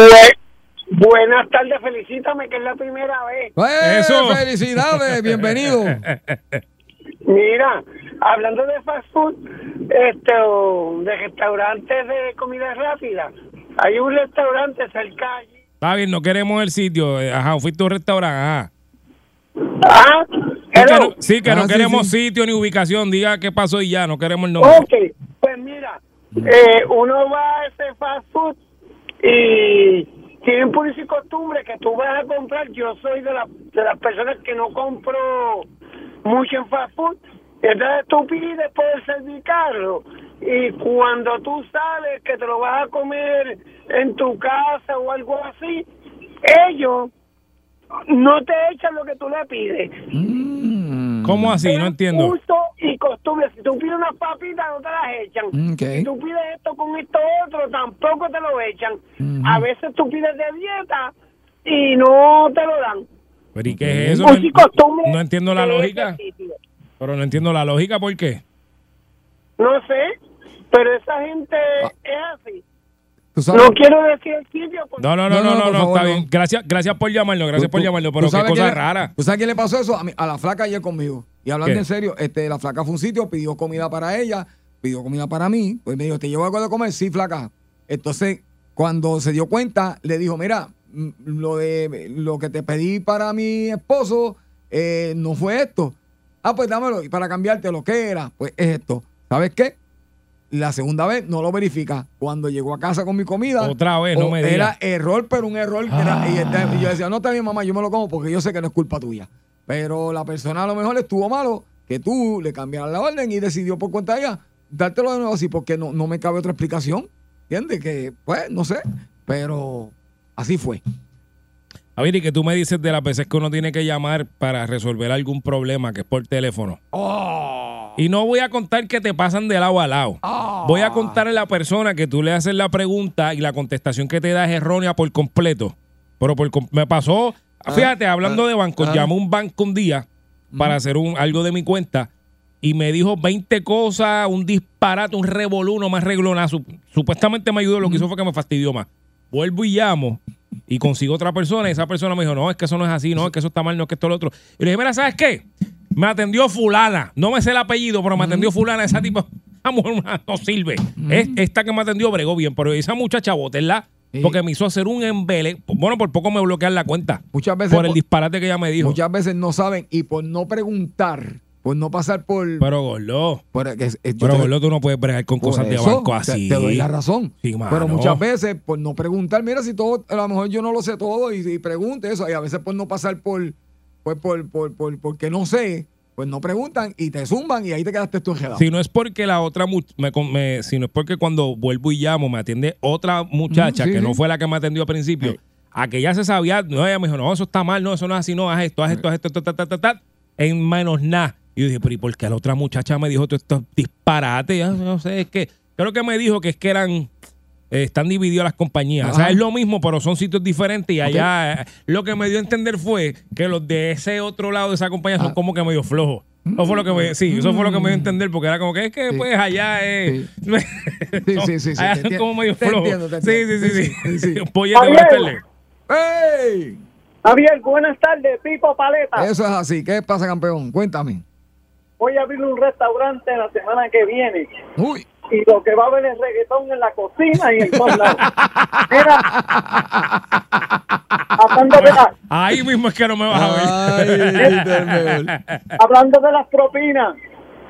buenas tardes, felicítame que es la primera vez. ¡Eh, Eso. ¡Felicidades! Bienvenido. Mira, hablando de fast food, este, de restaurantes de comida rápida, hay un restaurante cerca allí. Está bien, no queremos el sitio. Eh, Ajá, fuiste a un restaurante. Ajá. Ah, Sí, que no, sí, que Ah, no sí, queremos sí. sitio ni ubicación. Diga qué pasó y ya, no queremos el nombre. Ok, pues mira, eh, uno va a ese fast food y tienen por y costumbre que tú vas a comprar. Yo soy de, la, de las personas que no compro mucho en fast food. Entonces tú pides por el servicarlo y cuando tú sales que te lo vas a comer en tu casa o algo así, ellos no te echan lo que tú le pides. ¿Cómo así? No entiendo. Uso y costumbre. Si tú pides unas papitas, no te las echan. Si tú pides esto con esto otro, tampoco te lo echan. A veces tú pides de dieta y no te lo dan. ¿Pero y qué es eso? No, y costumbre no entiendo la lógica. Pero no entiendo la lógica, ¿por qué? No sé, pero esa gente Ah. es así. No quiero decir el sitio porque No, no, no, No, no, no, no, por no, favor, está no. bien. Gracias, gracias por llamarlo, gracias Tú- por llamarlo, ¿tú pero qué cosa quién le- rara. ¿Tú sabes quién le pasó eso? A, mí- a la flaca ayer conmigo. Y hablando ¿Qué? en serio, este, la flaca fue a un sitio, pidió comida para ella, pidió comida para mí. Pues me dijo, ¿te llevo algo de comer? Sí, flaca. Entonces, cuando se dio cuenta, le dijo, mira, mm, lo de lo que te pedí para mi esposo eh, no fue esto. Ah, pues dámelo. Y para cambiarte lo que era, pues es esto. ¿Sabes qué? La segunda vez no lo verifica. Cuando llegó a casa con mi comida. Otra vez, no me Era digas. error, pero un error. era- y, este- y yo decía, no está bien, mamá, yo me lo como porque yo sé que no es culpa tuya. Pero la persona a lo mejor estuvo malo que tú le cambiaras la orden y decidió por cuenta de ella dártelo de nuevo así porque no, no me cabe otra explicación. ¿Entiendes? Que, pues, no sé. Pero así fue. A ver, y que tú me dices de las veces que uno tiene que llamar para resolver algún problema que es por teléfono. Y no voy a contar que te pasan de lado a lado. Voy a contar a la persona que tú le haces la pregunta y la contestación que te da es errónea por completo. Pero por me pasó, fíjate, hablando de bancos, ah. llamé a un banco un día para hacer un, algo de mi cuenta y me dijo 20 cosas, un disparate, un revolú, no más reglonazo. Supuestamente me ayudó, lo que hizo fue que me fastidió más. Vuelvo y llamo y consigo otra persona y esa persona me dijo, no, es que eso no es así, no, es que eso está mal, no, es que esto es lo otro. Y le dije, mira, ¿sabes qué? Me atendió fulana, no me sé el apellido, pero me atendió fulana, esa tipo, esa mujer no sirve. Es- esta que me atendió bregó bien, pero esa muchacha Sí. porque me hizo hacer un embele. Bueno, por poco me bloquean la cuenta. Muchas veces Por el disparate que ella me dijo. Muchas veces no saben y por no preguntar, por no pasar por. Pero, gordo, por- es- es- yo pero, te- gordo, tú no puedes bregar con cosas de banco así. Te, doy la razón. Sí. Pero muchas veces por no preguntar, mira si todo, a lo mejor yo no lo sé todo y, y pregunte eso. Y a veces por no pasar por, pues por, por, por, porque no sé, pues no preguntan y te zumban y ahí te quedaste tú enredado. Si no es porque la otra, me, me- si no es porque cuando vuelvo y llamo me atiende otra muchacha Mm, sí, que no sí. fue la que me atendió al principio, Sí. a que ya se sabía, no, ella me dijo, no, eso está mal, no, eso no es así, no, haz esto, haz esto, haz esto, ta, ta, ta, ta, ta, en menos nada. Y yo dije, pero ¿y por qué la otra muchacha me dijo todo esto disparate? Ya no sé, es que creo que me dijo que es que eran están divididas las compañías. O sea, es lo mismo, pero son sitios diferentes. Y allá eh, lo que me dio a entender fue que los de ese otro lado de esa compañía son Ah. como que medio flojos. Eso fue lo que me, sí, eso fue lo que me dio a entender, porque era como que es que Sí. pues allá es. Sí, sí, sí, sí, allá son como medio te flojos. entiendo, te sí, entiendo. sí, sí, Sí, sí. sí, sí. Pollete, Javier. buenas tardes. ¡Ey! Javier, buenas tardes, Pipo Paleta. Eso es así. ¿Qué pasa, campeón? Cuéntame. Voy a abrir un restaurante la semana que viene Uy. Y lo que va a haber es reggaetón en la cocina y en todos lados. Mira, hablando de, la- Ahí mismo es que no me vas a ver. hablando de las propinas,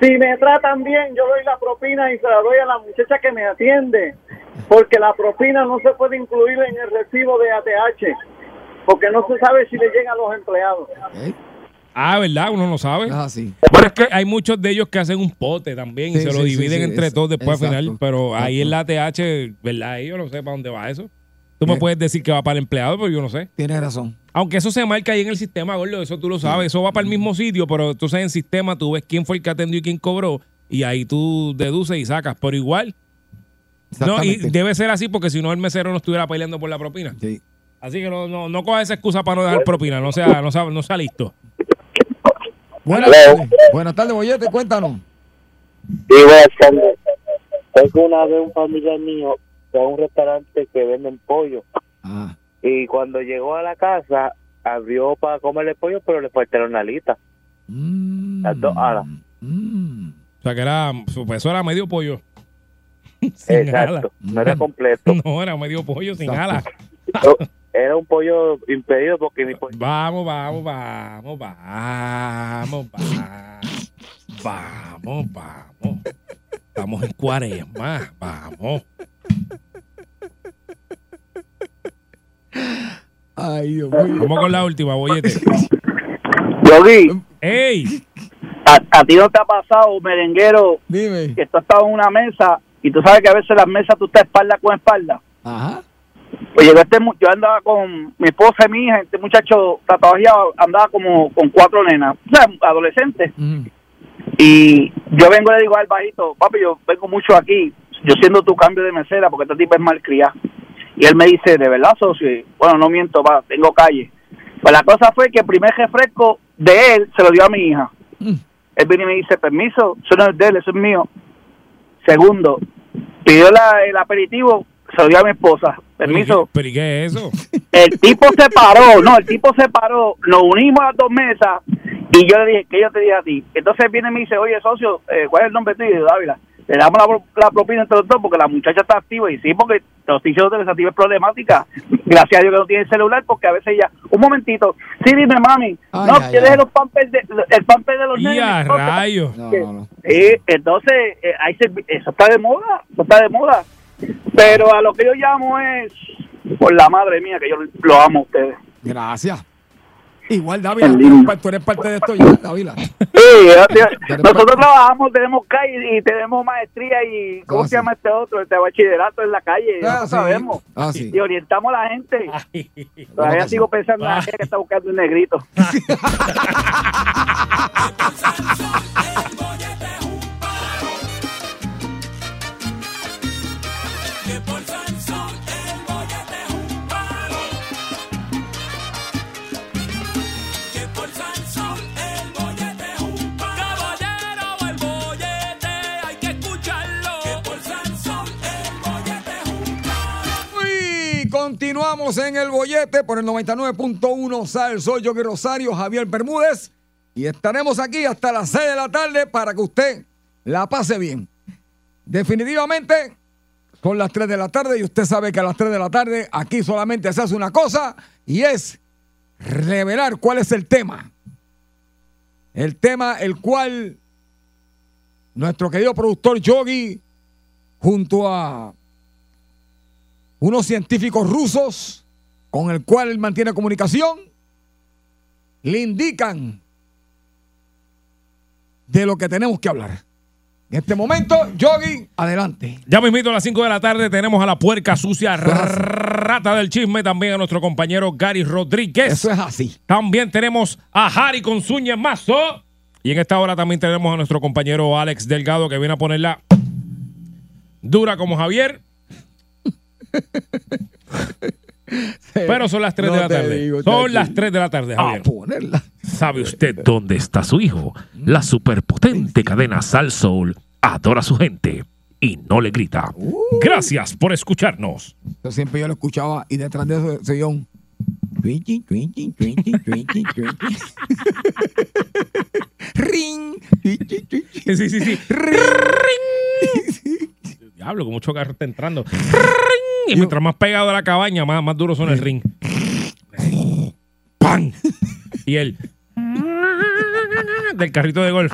si me tratan bien, yo doy la propina y se la doy a la muchacha que me atiende, porque la propina no se puede incluir en el recibo de ATH, porque no se sabe si le llegan a los empleados. ¿Eh? Ah, ¿verdad? Uno no sabe. Es así. Pero es que hay muchos de ellos que hacen un pote también y Sí, se lo sí, sí, dividen sí, entre es- todos después al final. Pero ahí en la TH, ¿verdad? Ahí Yo no sé para dónde va eso. Tú me puedes decir que va para el empleado, pero yo no sé. Tienes razón. Aunque eso se marca ahí en el sistema, gordo, eso tú lo sabes. Eso va para el mismo sitio, pero entonces en sistema tú ves quién fue el que atendió y quién cobró. Y ahí tú deduces y sacas. Pero igual, no, y debe ser así porque si no el mesero no estuviera peleando por la propina. Sí. Así que no, no, no cojas esa excusa para no dejar propina. No sea, no sea, no sea listo. Buenas tardes. Buenas tardes, Boyete, cuéntanos. Y buenas tardes. Tengo una vez un familiar mío fue a un restaurante que venden pollo. Ah. Y cuando llegó a la casa, abrió para comerle pollo, pero le faltaron alitas. Mm. Las dos alas. Mm. O sea que era, su peso era medio pollo. sin alas. Exacto. No era completo. No, era medio pollo sin Exacto. alas. Era un pollo impedido porque mi pollo... Vamos, vamos, vamos, vamos, vamos. Vamos, vamos. Estamos en cuaresma. Vamos. Ay, Dios mío. Vamos con la última, bollete. Yogi, ¡Ey! a, a ti no te ha pasado, merenguero, Dime. que tú has estado en una mesa y tú sabes que a veces las mesas tú estás espalda con espalda. Ajá. Pues llegó este, yo andaba con mi esposa y mi hija, este muchacho tatuajeado andaba como con cuatro nenas, o sea, adolescentes. Mm. Y yo vengo y le digo al bajito, papi, yo vengo mucho aquí, yo siendo tu cambio de mesera porque este tipo es malcriado. Y él me dice, ¿de verdad, socio? Bueno, no miento, va, tengo calle. Pues la cosa fue que el primer refresco de él se lo dio a mi hija. Mm. Él viene y me dice, permiso, eso no es de él, eso es mío. Segundo, pidió la- el aperitivo, se lo dio a mi esposa. Permiso, ¿Pero y qué es eso? el tipo se paró, no, el tipo se paró, nos unimos a las dos mesas y yo le dije, ¿qué yo te dije a ti? Entonces viene y me dice, oye, socio, eh, ¿cuál es el nombre tuyo? Y yo, Dávila, le damos la, pro- la propina entre los dos porque la muchacha está activa y sí, porque los hijos de desactiva es problemática. Gracias a Dios que no tiene celular porque a veces ella, un momentito, sí, dime, mami, Ay, no, ay, yo dejé ay. los pampers de, el pamper de los entonces, rayos. No, que- no, no. eh, entonces, eh, hay servi- eso está de moda, eso está de moda. Pero a lo que yo llamo es, por la madre mía, que yo lo amo a ustedes. Gracias. Igual, Dávila, tú eres, parte de esto ya, Dávila. Sí, nosotros trabajamos, tenemos calle y tenemos maestría y, ¿cómo Ah, se llama este otro? Este bachillerato en la calle, Ah, no sí. sabemos. Ah, sí. Y orientamos a la gente. Ay. Todavía sigo pensando en la gente que está buscando un negrito. continuamos en el bollete por el 99.1 Sal. Soy Yogi Rosario, Javier Bermúdez. Y estaremos aquí hasta las 6 de la tarde para que usted la pase bien. Definitivamente son las 3 de la tarde y usted sabe que a las 3 de la tarde aquí solamente se hace una cosa y es revelar cuál es el tema. El tema el cual nuestro querido productor Yogi junto a unos científicos rusos con el cual él mantiene comunicación, le indican de lo que tenemos que hablar. En este momento, Yogi, adelante. Ya mismito a las 5 de la tarde tenemos a la puerca sucia rata del chisme, también a nuestro compañero Gary Rodríguez. Eso es así. También tenemos a Harry con Suñez Mazo. Y en esta hora también tenemos a nuestro compañero Alex Delgado que viene a ponerla dura como Javier. Pero son las 3 No de la tarde. digo, son las 3 de la tarde, A Javier. ponerla. ¿Sabe usted dónde está su hijo? La superpotente cadena Sal Soul adora a su gente y no le grita. Gracias por escucharnos. Eso siempre yo lo escuchaba y detrás de eso se un twinking, twinking, twinking, twinking. Ring. Sí, sí, sí. Ring. Diablo, que mucho carro está entrando. Y mientras más pegado a la cabaña, más, más duro son el ring. ¡Pam! Y el del carrito de golf.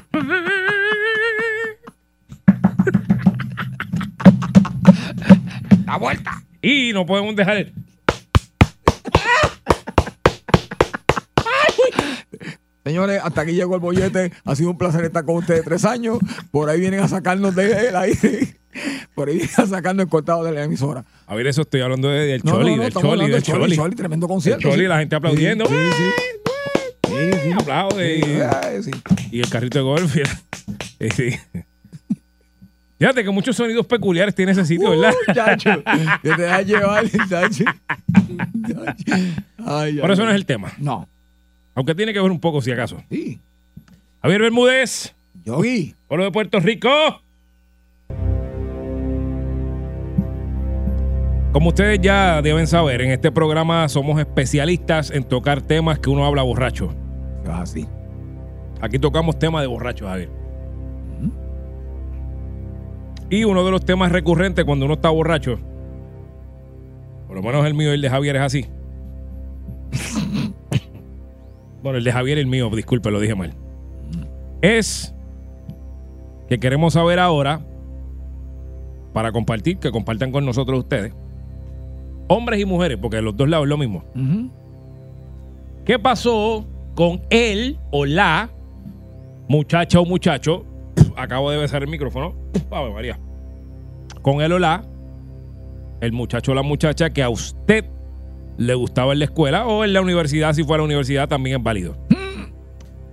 La vuelta. Y no podemos dejar el. Señores, hasta aquí llegó el bollete. Ha sido un placer estar con ustedes tres años. Por ahí vienen a sacarnos del aire. Por ahí vienen a sacarnos el cortado de la emisora. A ver, eso estoy hablando de- del No, Choli, no, no, del Choli, hablando del Choli. Choli, tremendo concierto. El Choli, la gente aplaudiendo. Sí, sí, sí. Sí, sí. Aplaude. Sí. Y el carrito de golf. sí. Fíjate que muchos sonidos peculiares tiene ese sitio, ¿verdad? Uh, chacho, que te dejas llevar, chacho. Ay, Por ay, eso no es el tema. No. Aunque tiene que ver un poco, si acaso. Sí. Javier Bermúdez. Yogi. Pueblo de Puerto Rico. Como ustedes ya deben saber, en este programa somos especialistas en tocar temas que uno habla borracho. Ah. Aquí tocamos temas de borracho, Javier. Y uno de los temas recurrentes cuando uno está borracho, por lo menos el mío y el de Javier es así bueno, el de Javier y el mío, disculpe, lo dije mal. Es que queremos saber ahora, para compartir, que compartan con nosotros ustedes, hombres y mujeres, porque de los dos lados es lo mismo. ¿Qué pasó con él o la muchacha o muchacho? Acabo de besar el micrófono. Ave María. Con él o la, el muchacho o la muchacha que a usted le gustaba en la escuela o en la universidad, si fuera universidad, también es válido.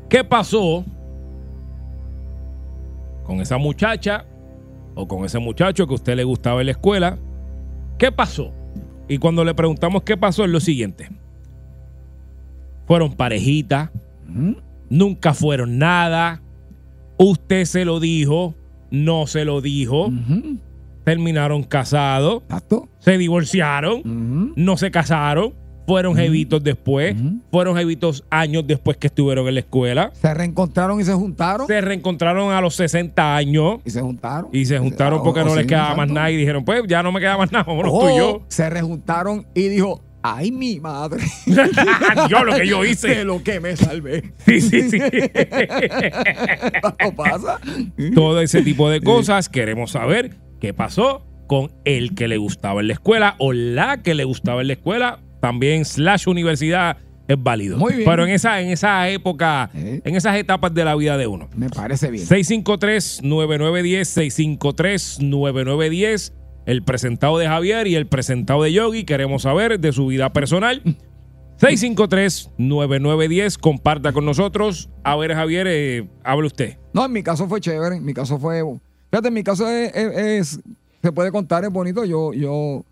¿Qué pasó con esa muchacha o con ese muchacho que a usted le gustaba en la escuela? ¿Qué pasó? Y cuando le preguntamos qué pasó, es lo siguiente. Fueron parejitas, nunca fueron nada. Usted se lo dijo, no se lo dijo. Terminaron casados, se divorciaron, no se casaron, fueron jevitos después, fueron jevitos años después que estuvieron en la escuela. Se reencontraron y se juntaron. Se reencontraron a los 60 años Y se juntaron. y se juntaron Ah, porque o- no les quedaba más nada y dijeron, pues ya no me queda más nada, vámonos tú y O yo. se rejuntaron y dijo, ay mi madre. Yo lo que yo hice. De lo que me salvé. Sí, sí, sí. ¿Qué pasa? todo ese tipo de cosas. Queremos saber qué pasó con el que le gustaba en la escuela o la que le gustaba en la escuela. También slash universidad es válido. Muy bien. Pero en esa, en esa época, Eh. en esas etapas de la vida de uno. Me parece bien. 653-9910, 653-9910. El presentado de Javier y el presentado de Yogi. Queremos saber de su vida personal. 653-9910. Comparta con nosotros. A ver, Javier, eh, hable usted. No, en mi caso fue chévere. En mi caso fue. Fíjate, en mi caso es, es- es- se puede contar, es bonito. Yo, yo,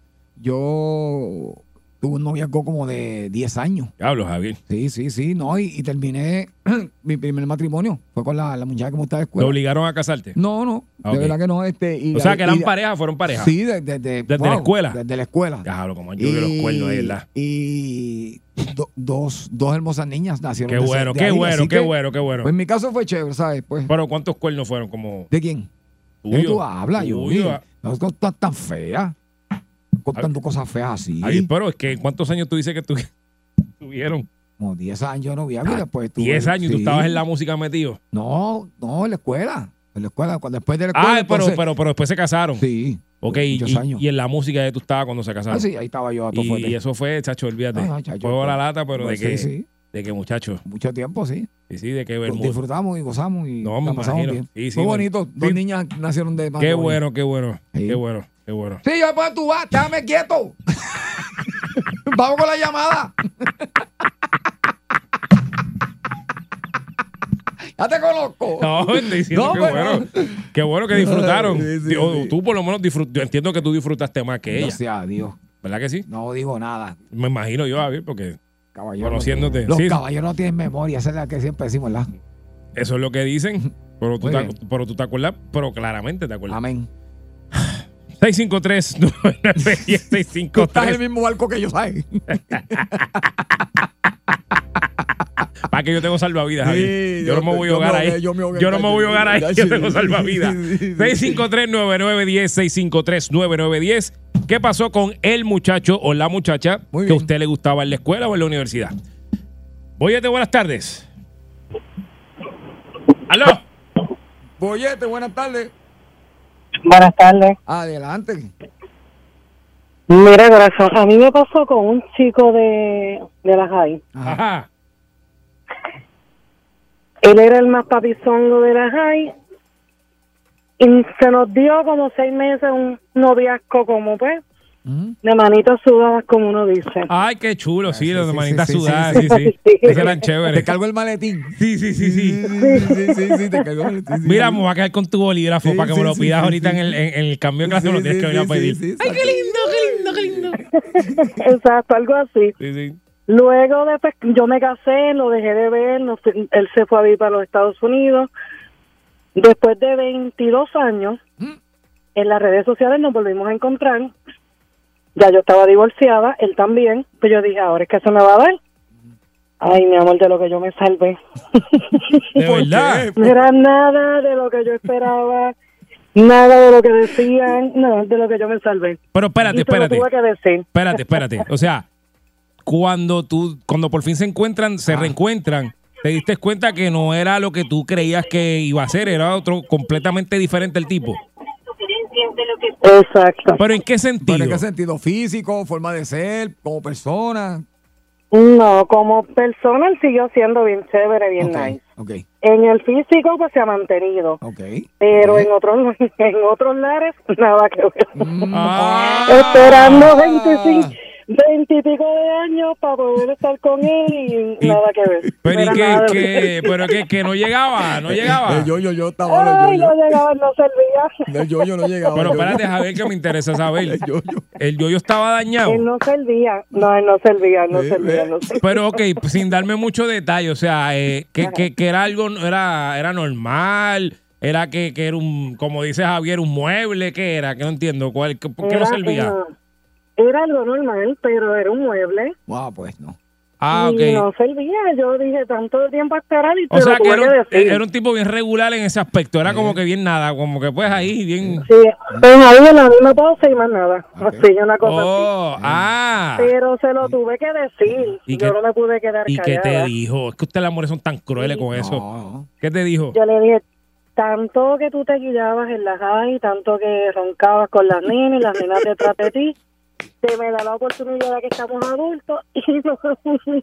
yo tuve un noviazgo como de 10 años. Hablo, Javier. Sí, sí, sí, no, y, y terminé mi primer matrimonio. Fue con la, la muchacha que me gustaba de ¿Te escuela. obligaron a casarte? No, no, Ah, de verdad que no. Este, y, O sea, que eran y- pareja, fueron pareja. Sí, de- de- de- ¿Desde la escuela? Desde la escuela. Déjalo como yo veo los cuernos ahí, ¿verdad? Y do- dos, dos hermosas niñas nacieron. Qué bueno, de qué ahí, bueno, qué que, bueno, qué bueno. Pues en mi caso fue chévere, ¿sabes? Pues, Pero ¿cuántos cuernos fueron? Como ¿De quién? ¿De qué tú hablas, yo? Tuyo. No es tan, fea. Contando cosas feas así. Ay, pero es que ¿cuántos años tú dices que tu- tuvieron? Como 10 años no había y después tuve- 10 años y tú sí. estabas en la música metido. No, no, en la escuela. En la escuela, cuando, después de la escuela. Ah, pero, entonces- pero, pero después se casaron. Sí. Ok, y, y- años. y en la música de tú estabas cuando se casaron. Ah, sí, ahí estaba yo a todo y, fuerte. eso fue, chacho, olvídate. Ay, chacho, la pues, lata, pero pues de sí, sí. De que muchacho. Mucho tiempo, sí. Sí, sí, de que Lo Bermuda. disfrutamos y gozamos y No, la pasamos imagino. bien. Sí, sí, Fue bueno. bonito. Dos niñas nacieron de Qué matrimonio. bueno, qué bueno. Qué bueno, qué bueno. Sí, yo pues tú vas, déjame quieto. Vamos con la llamada. ya te conozco. No, estoy diciendo No, que pero- bueno. Qué bueno que disfrutaron. Sí, sí, O sí. Tú por lo menos disfrutaste. Yo entiendo que tú disfrutaste más que ella. Gracias a Dios. ¿Verdad que sí? No digo nada. Me imagino yo, Javier, porque Caballero, Conociéndote, Los sí. caballeros no tienen memoria, esa es la que siempre decimos, ¿verdad? eso es lo que dicen. Pero tú, te, pero tú te acuerdas, pero claramente te acuerdas. Amén. 653 9910 Tú estás en el 653 mismo barco que yo, ¿sabes? Para que yo tengo salvavidas, Sí, Javier. Yo, yo no me voy a ahogar ahí. yo no me voy a ahogar ahí. Yo sí, tengo sí, salvavidas. sí, sí, sí. 653-9910, 653-9910. ¿Qué pasó con el muchacho o la muchacha Muy que a usted le gustaba en la escuela o en la universidad? Boyete, buenas tardes. ¿Aló? Boyete, buenas tardes. Buenas tardes. Adelante. Mira, corazón, a mí me pasó con un chico de, de la high. Ajá. Él era el más papizongo de la high. Y se nos dio como seis meses un noviazgo como pues, Ujú. de manitas sudadas como uno dice. Ay, qué chulo, sí, Sí, las sí, manitas sí, sí, sudadas, sí, sí, sí. eran Te chéveres. cargo el maletín. Sí, sí, sí, sí. Sí, sí, sí, sí, te cargo el maletín. sí, Mira, me voy a quedar con tu bolígrafo Sí, para que sí, me lo pidas sí, ahorita sí. en, el, en, en el cambio de clase, me lo Sí, tienes que sí, venir a pedir. sí, sí, Ay, qué lindo, qué lindo, qué lindo. Exacto, algo así. Sí, sí. Luego de pues, yo me casé, lo dejé de ver, él se fue a vivir para los Estados Unidos. Después de 22 años, Mm. en las redes sociales nos volvimos a encontrar. Ya yo estaba divorciada, él también. Pues yo dije, ahora es que se me va a dar. Ay, mi amor, de lo que yo me salvé. De verdad. No era nada de lo que yo esperaba, nada de lo que decían, no, de lo que yo me salvé. Pero espérate, Y espérate. tuve que decir. Espérate, espérate. O sea, cuando tú, cuando por fin se encuentran, Ah. se reencuentran, te diste cuenta que no era lo que tú creías que iba a ser, era otro completamente diferente el tipo. Exacto. Pero ¿en qué sentido? ¿Pero en qué sentido? ¿Físico? ¿Forma de ser? ¿Como persona? No, como persona él siguió siendo bien chévere, bien nice. ok, En el físico pues se ha mantenido, ok. pero en otros en otros lares nada que ver. Ah. Esperando 25, 20 y pico de años para poder estar con él y, nada que ver. Pero No ¿y qué, pero que, que no llegaba, no llegaba. El yo-yo, yo estaba Ay, el no yo-yo. llegaba, no servía. El yo-yo no llegaba. Pero espérate, Javier, que me interesa saber. El yo-yo. El yoyo estaba dañado. Él no servía, no, él no servía, no Ve, servía, no servía. Pero ok, sin darme mucho detalle, o sea, eh, que, que, que era algo, era, era normal, era que, que era un, como dice Javier, un mueble, ¿qué era? Que no entiendo, ¿cuál, ¿por qué no servía? eh, Era algo normal, pero era un mueble. Ah, pues no. Ah, Y no servía. Yo dije tanto tiempo a esperar y te O sea lo que tuve era que un, decir. era un tipo bien regular en ese aspecto, era como que bien nada, como que pues ahí, bien... Sí, pues ahí en la misma pose y más nada. Así, una cosa así. Oh, ah. Pero se lo tuve que decir. ¿Y yo qué- no me pude quedar ¿Y qué te dijo? Es que ustedes las mujeres son tan crueles con eso. No. ¿Qué te dijo? Yo le dije, tanto que tú te guiabas en las high, tanto que roncabas con las nenas y las nenas detrás de ti, te me da la oportunidad de que estamos adultos y no,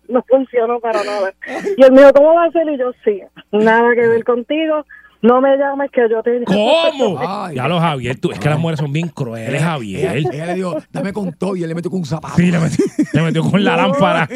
no funcionó para nada. Y él me dijo, ¿cómo va a ser? Y yo, sí, nada que ver contigo, no me llames que yo te... ¿Cómo? Ay. ya lo Javier, tú, es que las mujeres son bien crueles, Ella, Javier. ella le dijo, dame con todo y él le metió con un zapato. Sí, le metió, le metió con la No. lámpara.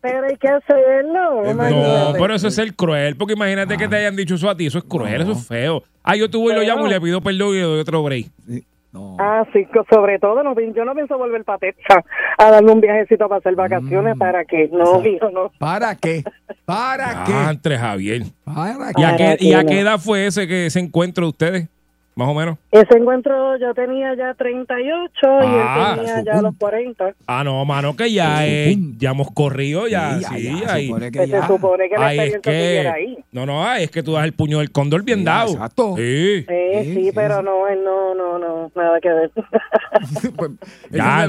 Pero hay que hacerlo. No, imagínate. pero eso es ser cruel, porque imagínate que te hayan dicho eso a ti, eso es cruel, eso es feo. Ah, yo voy y lo llamo y le pido perdón y le doy otro break. Sí. No. Ah, sí, sobre todo, no, yo no pienso volver para Texas a darme un viajecito para hacer vacaciones, ¿para qué? No, hijo, no. ¿Para qué? ¿Para qué? Entre Javier. ¿Para ¿Y a, qué, que ¿Y a no. qué edad fue ese que ese encuentro de ustedes? Más o menos. Ese encuentro yo tenía ya 38 Ah, y él tenía su ya punto. los 40. Ah, no, mano, que ya, eh, pum. ya hemos corrido, ya, Sí, sí, ya, se ahí. supone que Que ya. se supone que la Ahí es experiencia siguiera que. ahí. No, no, ay, es que tú das el puño del cóndor bien Sí, dado. exacto. Sí. Eh, Sí, sí, sí, pero no, él no, no, no, nada que ver. Pues, Ya,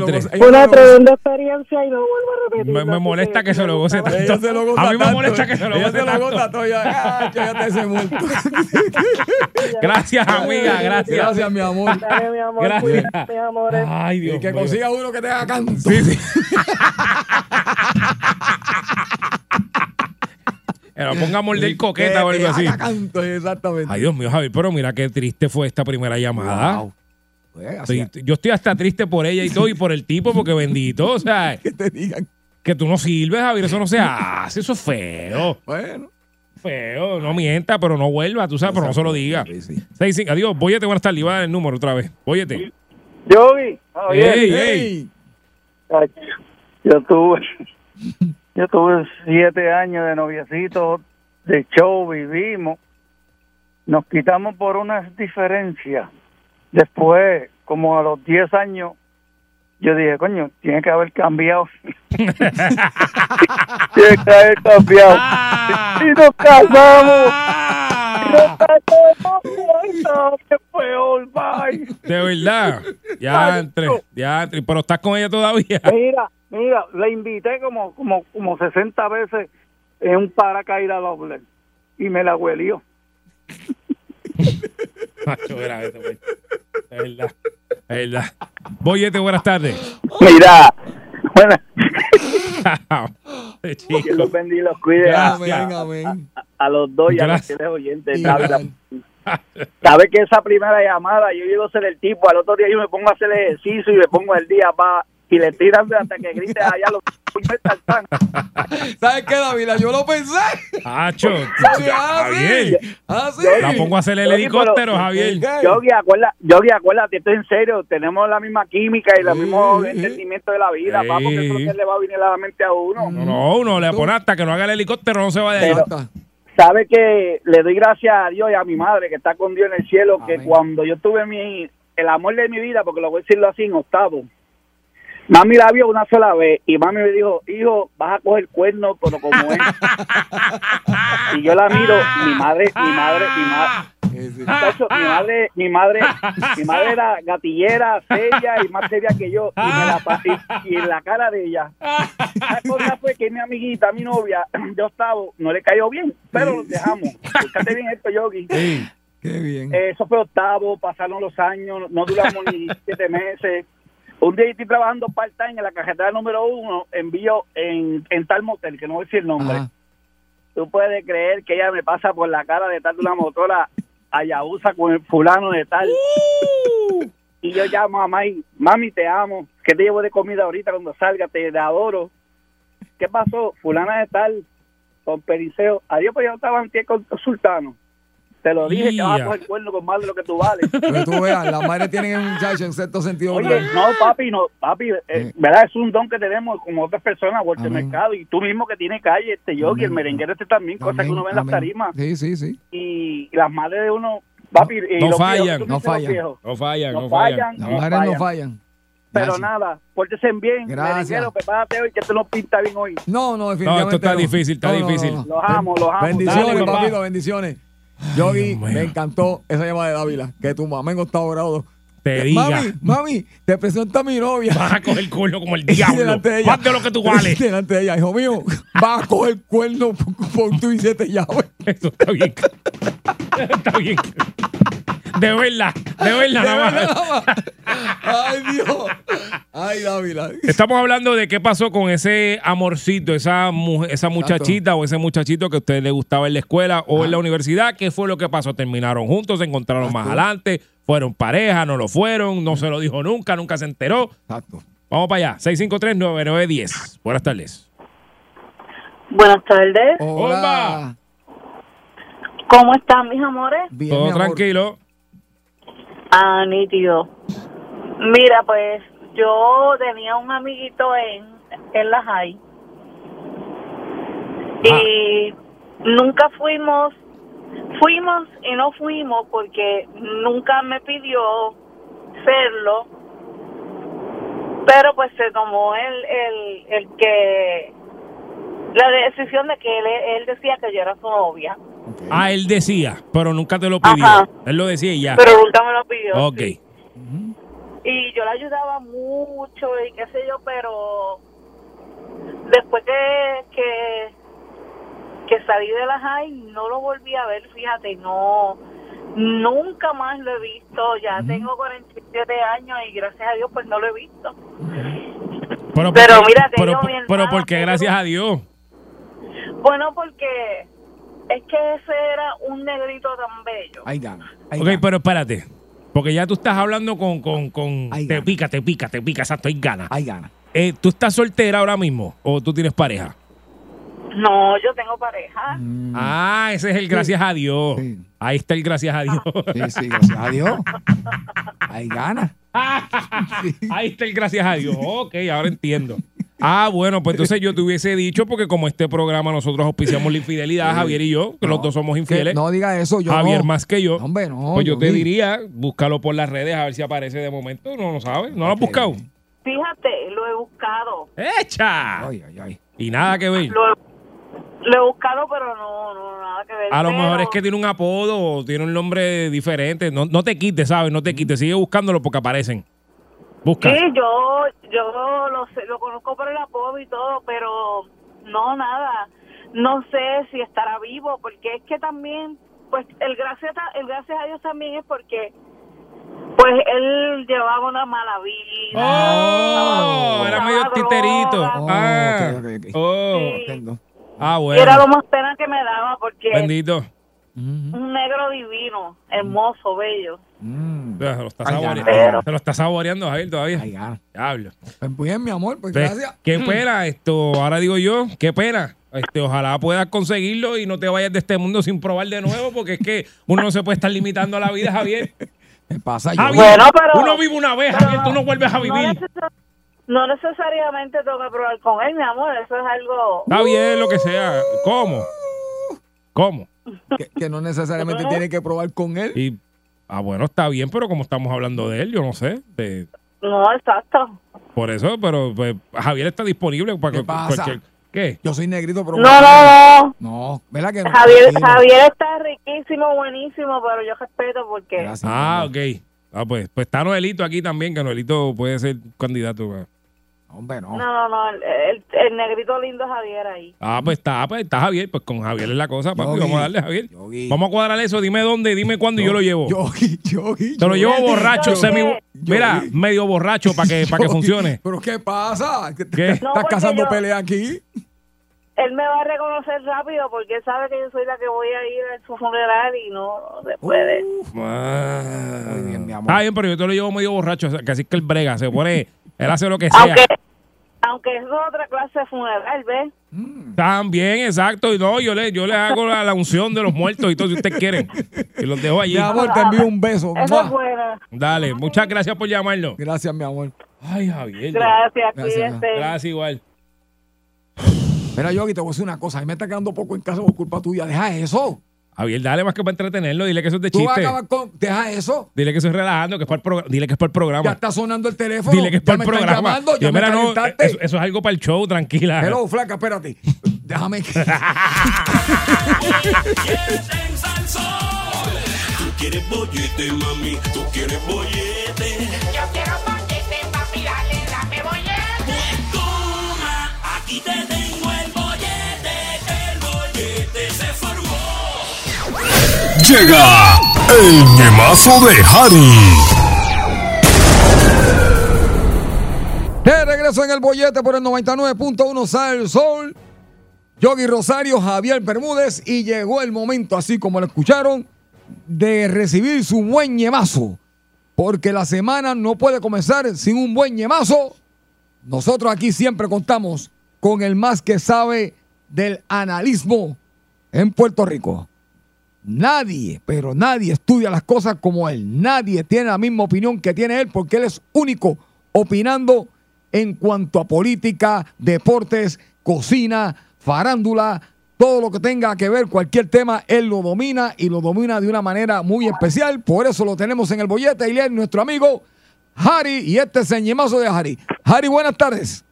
Una tremenda experiencia y no vuelvo a repetir. Me, me molesta que se lo goce tanto. Se lo goza A mí me tanto. molesta que se lo Ella goce se lo tanto. goza todo. Ya, ah, ya te. Gracias, amiga, gracias. Gracias, mi amor. Dale, mi amor, Gracias. cuídate, mis amores. Ay, Y Dios que mío. consiga uno que te haga canto. Sí, sí. Que lo ponga a morder coqueta o Que te algo así. haga canto, exactamente. Ay, Dios mío, Javi, pero mira qué triste fue esta primera llamada. Wow. Pues, Estoy- yo estoy hasta triste por ella y todo y por el tipo porque bendito, o sea, que te digan. que tú no sirves, Javier, eso no se hace, eso es feo, Bueno. Feo, no mienta, pero no vuelva, tú sabes, pero no se lo diga. Sí, sí. Seis, cinco- adiós, Bóyete, buenas tardes, iba a dar el número otra vez, Bóyete. Yogi, Ey, ey. Ey. Ay, Yo tuve, yo tuve siete años de noviecito, de show, vivimos, nos quitamos por unas diferencias. Después, como a los 10 años, yo dije, coño, tiene que haber cambiado. tiene que haber cambiado. Ah. y nos casamos. Y nos Ah, casamos. No, qué peor, bye. de verdad, ya entre, ya entre, pero estás con ella todavía. Mira, mira, la invité como, como, como 60 veces en un paracaídas doble y me la huelió. Macho, era eso, güey. Es verdad, es verdad. Bóyete, buenas tardes. Mira, que chico. los bendiga y los cuide a, Amén, a los dos y a los Gracias. oyentes. ¿Sabes? ¿Sabe que esa primera llamada yo llego a ser el tipo? Al otro día yo me pongo a hacer ejercicio y me pongo el día para y le tiran hasta que grite allá los ¿Sabes qué, David? Yo lo pensé. Hacho, ah, Javier. Ah, sí. La pongo a hacer el helicóptero, Javier. Yogi, acuérdate, Yogi, acuérdate, esto es en serio. Tenemos la misma química y el mismo entendimiento de la vida. Sí. Vamos, que eso le va a venir a la mente a uno. No, no, uno le pone hasta que no haga el helicóptero, no se vaya de ahí. Pero- sabe que le doy gracias a Dios y a mi madre que está con Dios en el cielo, que cuando yo tuve mi el amor de mi vida, porque lo voy a decirlo así en octavo, Mami la vio una sola vez y mami me dijo, hijo, vas a coger cuerno, pero como es. y yo la miro, mi madre, mi madre, mi madre. Mi madre, mi madre, mi madre era gatillera, seria y más seria que yo. Y, me la, y, y en la cara de ella. La cosa fue que mi amiguita, mi novia, de octavo, no le cayó bien, pero lo dejamos. Fíjate bien esto, Yogi. Qué bien. Eh, Eso fue octavo, pasaron los años, no duramos ni siete meses. Un día estoy trabajando part-time en la carretera número uno, envío en, en tal motel, que no voy a decir el nombre. Ajá. Tú puedes creer que ella me pasa por la cara de tal de una motora Ayahuasca con el fulano de tal. Y yo llamo a Mami, mami, te amo. ¿Qué te llevo de comida ahorita cuando salga? Te adoro. ¿Qué pasó? Fulana de tal, con Periceo. Adiós, pues yo estaba antier con Sultano. Te lo dije que vas a coger cuerno con más de lo que tú vales. Que tú veas, las madres tienen un muchacho en cierto sentido. Oye, brutal. no, papi, no, papi, eh, ¿verdad? Es un don que tenemos como otras personas, Walter Amén. Mercado, y tú mismo que tienes calle, este yogi, el Amén. merenguero este también, cosas que uno ve en las tarimas, Sí, sí, sí. y las madres de uno, papi, y No los fallan, viejos, no los fallan. No fallan, no no fallan. Las no madres no fallan. Pero Gracias. nada, pórtese bien, Gracias. merenguero, prepárate hoy que esto no pinta bien hoy. No, no, definitivamente. está no. difícil, está difícil. Los amo, los amo. Bendiciones, Dale, papito, bendiciones. Yogi, me encantó esa llamada de Dávila, que tu mamá en octavo grado. Te diga. Mami, mami, te presento a mi novia. Vas a coger cuerno como el diablo. delante de ella. Más de lo que tú vales. Delante de ella, hijo mío, vas a coger cuerno por, por tu y siete llaves. Eso está bien. está bien. De verdad, de verdad, De nada más. Ay, Dios. Ay, Dávila. Estamos hablando de qué pasó con ese amorcito, esa, esa muchachita o ese muchachito que a usted le gustaba en la escuela o en la universidad. ¿Qué fue lo que pasó? ¿Terminaron juntos? ¿Se encontraron más adelante? ¿Fueron pareja? ¿No lo fueron? ¿No se lo dijo nunca? ¿Nunca se enteró? Exacto. Vamos para allá. 653-9910. Buenas tardes. Buenas tardes. Hola. ¿Cómo están mis amores? Bien, Todo mi amor. tranquilo. Ah, nítido. Mira, pues yo tenía un amiguito en, en la high y nunca fuimos, fuimos y no fuimos porque nunca me pidió serlo, pero pues se tomó el, el, el que, la decisión de que él, él decía que yo era su novia, Ah, él decía, pero nunca te lo pidió. Ajá. Él lo decía y ya. pero nunca me lo pidió. ok. sí. y yo le ayudaba mucho y qué sé yo, pero después que, que, que salí de la high no lo volví a ver, fíjate, no, nunca más lo he visto, ya tengo 47 años y gracias a Dios pues no lo he visto. Pero, Pero porque- mira, tengo pero, mi pero porque gracias a Dios. Bueno, porque es que ese era un negrito tan bello. Ahí gana. Ok, gana. pero espérate. Porque ya tú estás hablando con. con, con te gana. pica, te pica, te pica, exacto, hay ganas. Ahí gana. Eh, ¿Tú estás soltera ahora mismo o tú tienes pareja? No, yo tengo pareja. Ah, ese es el gracias a Dios. Sí. Ahí está el gracias a Dios. Sí, sí, gracias a Dios. Ahí gana. Ahí está el gracias a Dios. Ok, ahora entiendo. Ah, bueno, pues entonces yo te hubiese dicho, porque como este programa nosotros auspiciamos la infidelidad, Javier y yo, que los dos somos Que infieles. no diga eso, yo Javier no. más que yo. No, hombre, no. pues yo te diría, búscalo por las redes a ver si aparece de momento. No lo sabes. ¿No lo has buscado? Fíjate, lo he buscado. ¡Echa! Ay, ay, ay. Y nada que ver. Lo, lo he buscado, pero no, no, nada que ver. A lo Pero- mejor es que tiene un apodo o tiene un nombre diferente. No, no te quites, ¿sabes? No te quites. Sigue buscándolo porque aparecen. Busca. Sí, yo, yo lo, sé, lo conozco por el apodo y todo, pero no, nada. No sé si estará vivo, porque es que también, pues, el gracias a, el gracias a Dios también es porque, pues, él llevaba una mala vida. ¡Oh! Era medio titerito. Oh, Ah. ok, ok, ok. Oh. Sí. Ah, Y era lo más pena que me daba, porque Bendito. un negro divino, hermoso, bello. Mm. Se lo está Ay, saboreando. gana. Se lo está saboreando Javier todavía. Ahí gana. Diablo. Pues bien, mi amor, pues Pues, gracias. Qué pena esto. Ahora digo yo, qué pena. Este, ojalá puedas conseguirlo y no te vayas de este mundo sin probar de nuevo, porque es que uno no se puede estar limitando a la vida, Javier. ¿Qué pasa, Javier? Bueno, pero- uno vive una vez, pero Javier, tú no vuelves a vivir. No necesariamente tengo que probar con él, mi amor, eso es algo... Está bien, lo que sea. ¿Cómo? ¿Cómo? Que, que no necesariamente tiene que probar con él. Y, ah, bueno, está bien, pero como estamos hablando de él, yo no sé. de- No, exacto. Por eso, pero pues, Javier está disponible para ¿Qué que pasa? cualquier. ¿Qué? Yo soy negrito, pero. No, no, no. No, ¿verdad que no? Javier, Tranquilo. Javier está riquísimo, buenísimo, pero yo respeto porque... Gracias, Ah, ok. Ah, pues, pues está Noelito aquí también, que Noelito puede ser candidato. Hombre, no. No, no, no, el, el- el negrito lindo es Javier ahí. Ah, pues está, pues está Javier, pues con Javier es la cosa, papi. Yogi, Vamos a darle a Javier. Yogi. Vamos a cuadrar eso, dime dónde, dime cuándo y yo lo llevo. Yogi, Yogi. Te lo llevo borracho, Yogi. semi, Yogi. mira, medio borracho para que, para que funcione. ¿Pero qué pasa? ¿Qué- ¿Qué? ¿Estás No, cazando yo- pelea aquí? Él me va a reconocer rápido porque él sabe que yo soy la que voy a ir a su funeral y no se puede. Ah. Muy bien, mi amor. Está bien, pero yo te lo llevo medio borracho, que así que él brega, se pone, él hace lo que sea. Aunque, aunque es otra clase de funeral, ¿ves? También, exacto. Y no, yo le, yo le hago la, la unción de los muertos y todo, si ustedes quieren. Y los dejo allí. Mi amor, te envío un beso. Eso es buena. Dale, muchas gracias por llamarnos. Gracias, mi amor. Ay, Javier. Gracias, Gracias. Gracias igual. Mira, Yogi, te voy a decir una cosa. A mí me está quedando poco en casa por culpa tuya. Deja eso. Javier, dale más que para entretenerlo. Dile que eso es de Tú vas a chiste. acabar con... Deja eso. Dile que eso es relajando, que es para el programa. Dile que es para el Ya programa. está sonando el teléfono. Dile que es Ya para el me están programa. llamando, ya Yo, me mira, no, eso, eso es algo para el show, tranquila. Hello, flaca, espérate. Déjame que... Tú quieres bollete, mami, tú quieres bollete. Yo quiero bollete, papi, dale, dame bollete. Pues toma, aquí te Llega el ñemazo de Harry. De regreso en el bollete por el 99.1 Sal Sol. Yogi Rosario, Javier Bermúdez. Y llegó el momento, así como lo escucharon, de recibir su buen ñemazo. Porque la semana no puede comenzar sin un buen ñemazo. Nosotros aquí siempre contamos con el más que sabe del analismo en Puerto Rico. Nadie, pero nadie estudia las cosas como él. Nadie tiene la misma opinión que tiene él porque él es único opinando en cuanto a política, deportes, cocina, farándula, todo lo que tenga que ver cualquier tema, él lo domina y lo domina de una manera muy especial. Por eso lo tenemos en el bollete y es nuestro amigo Harry y este es el ñemazo de Harry. Harry, buenas tardes.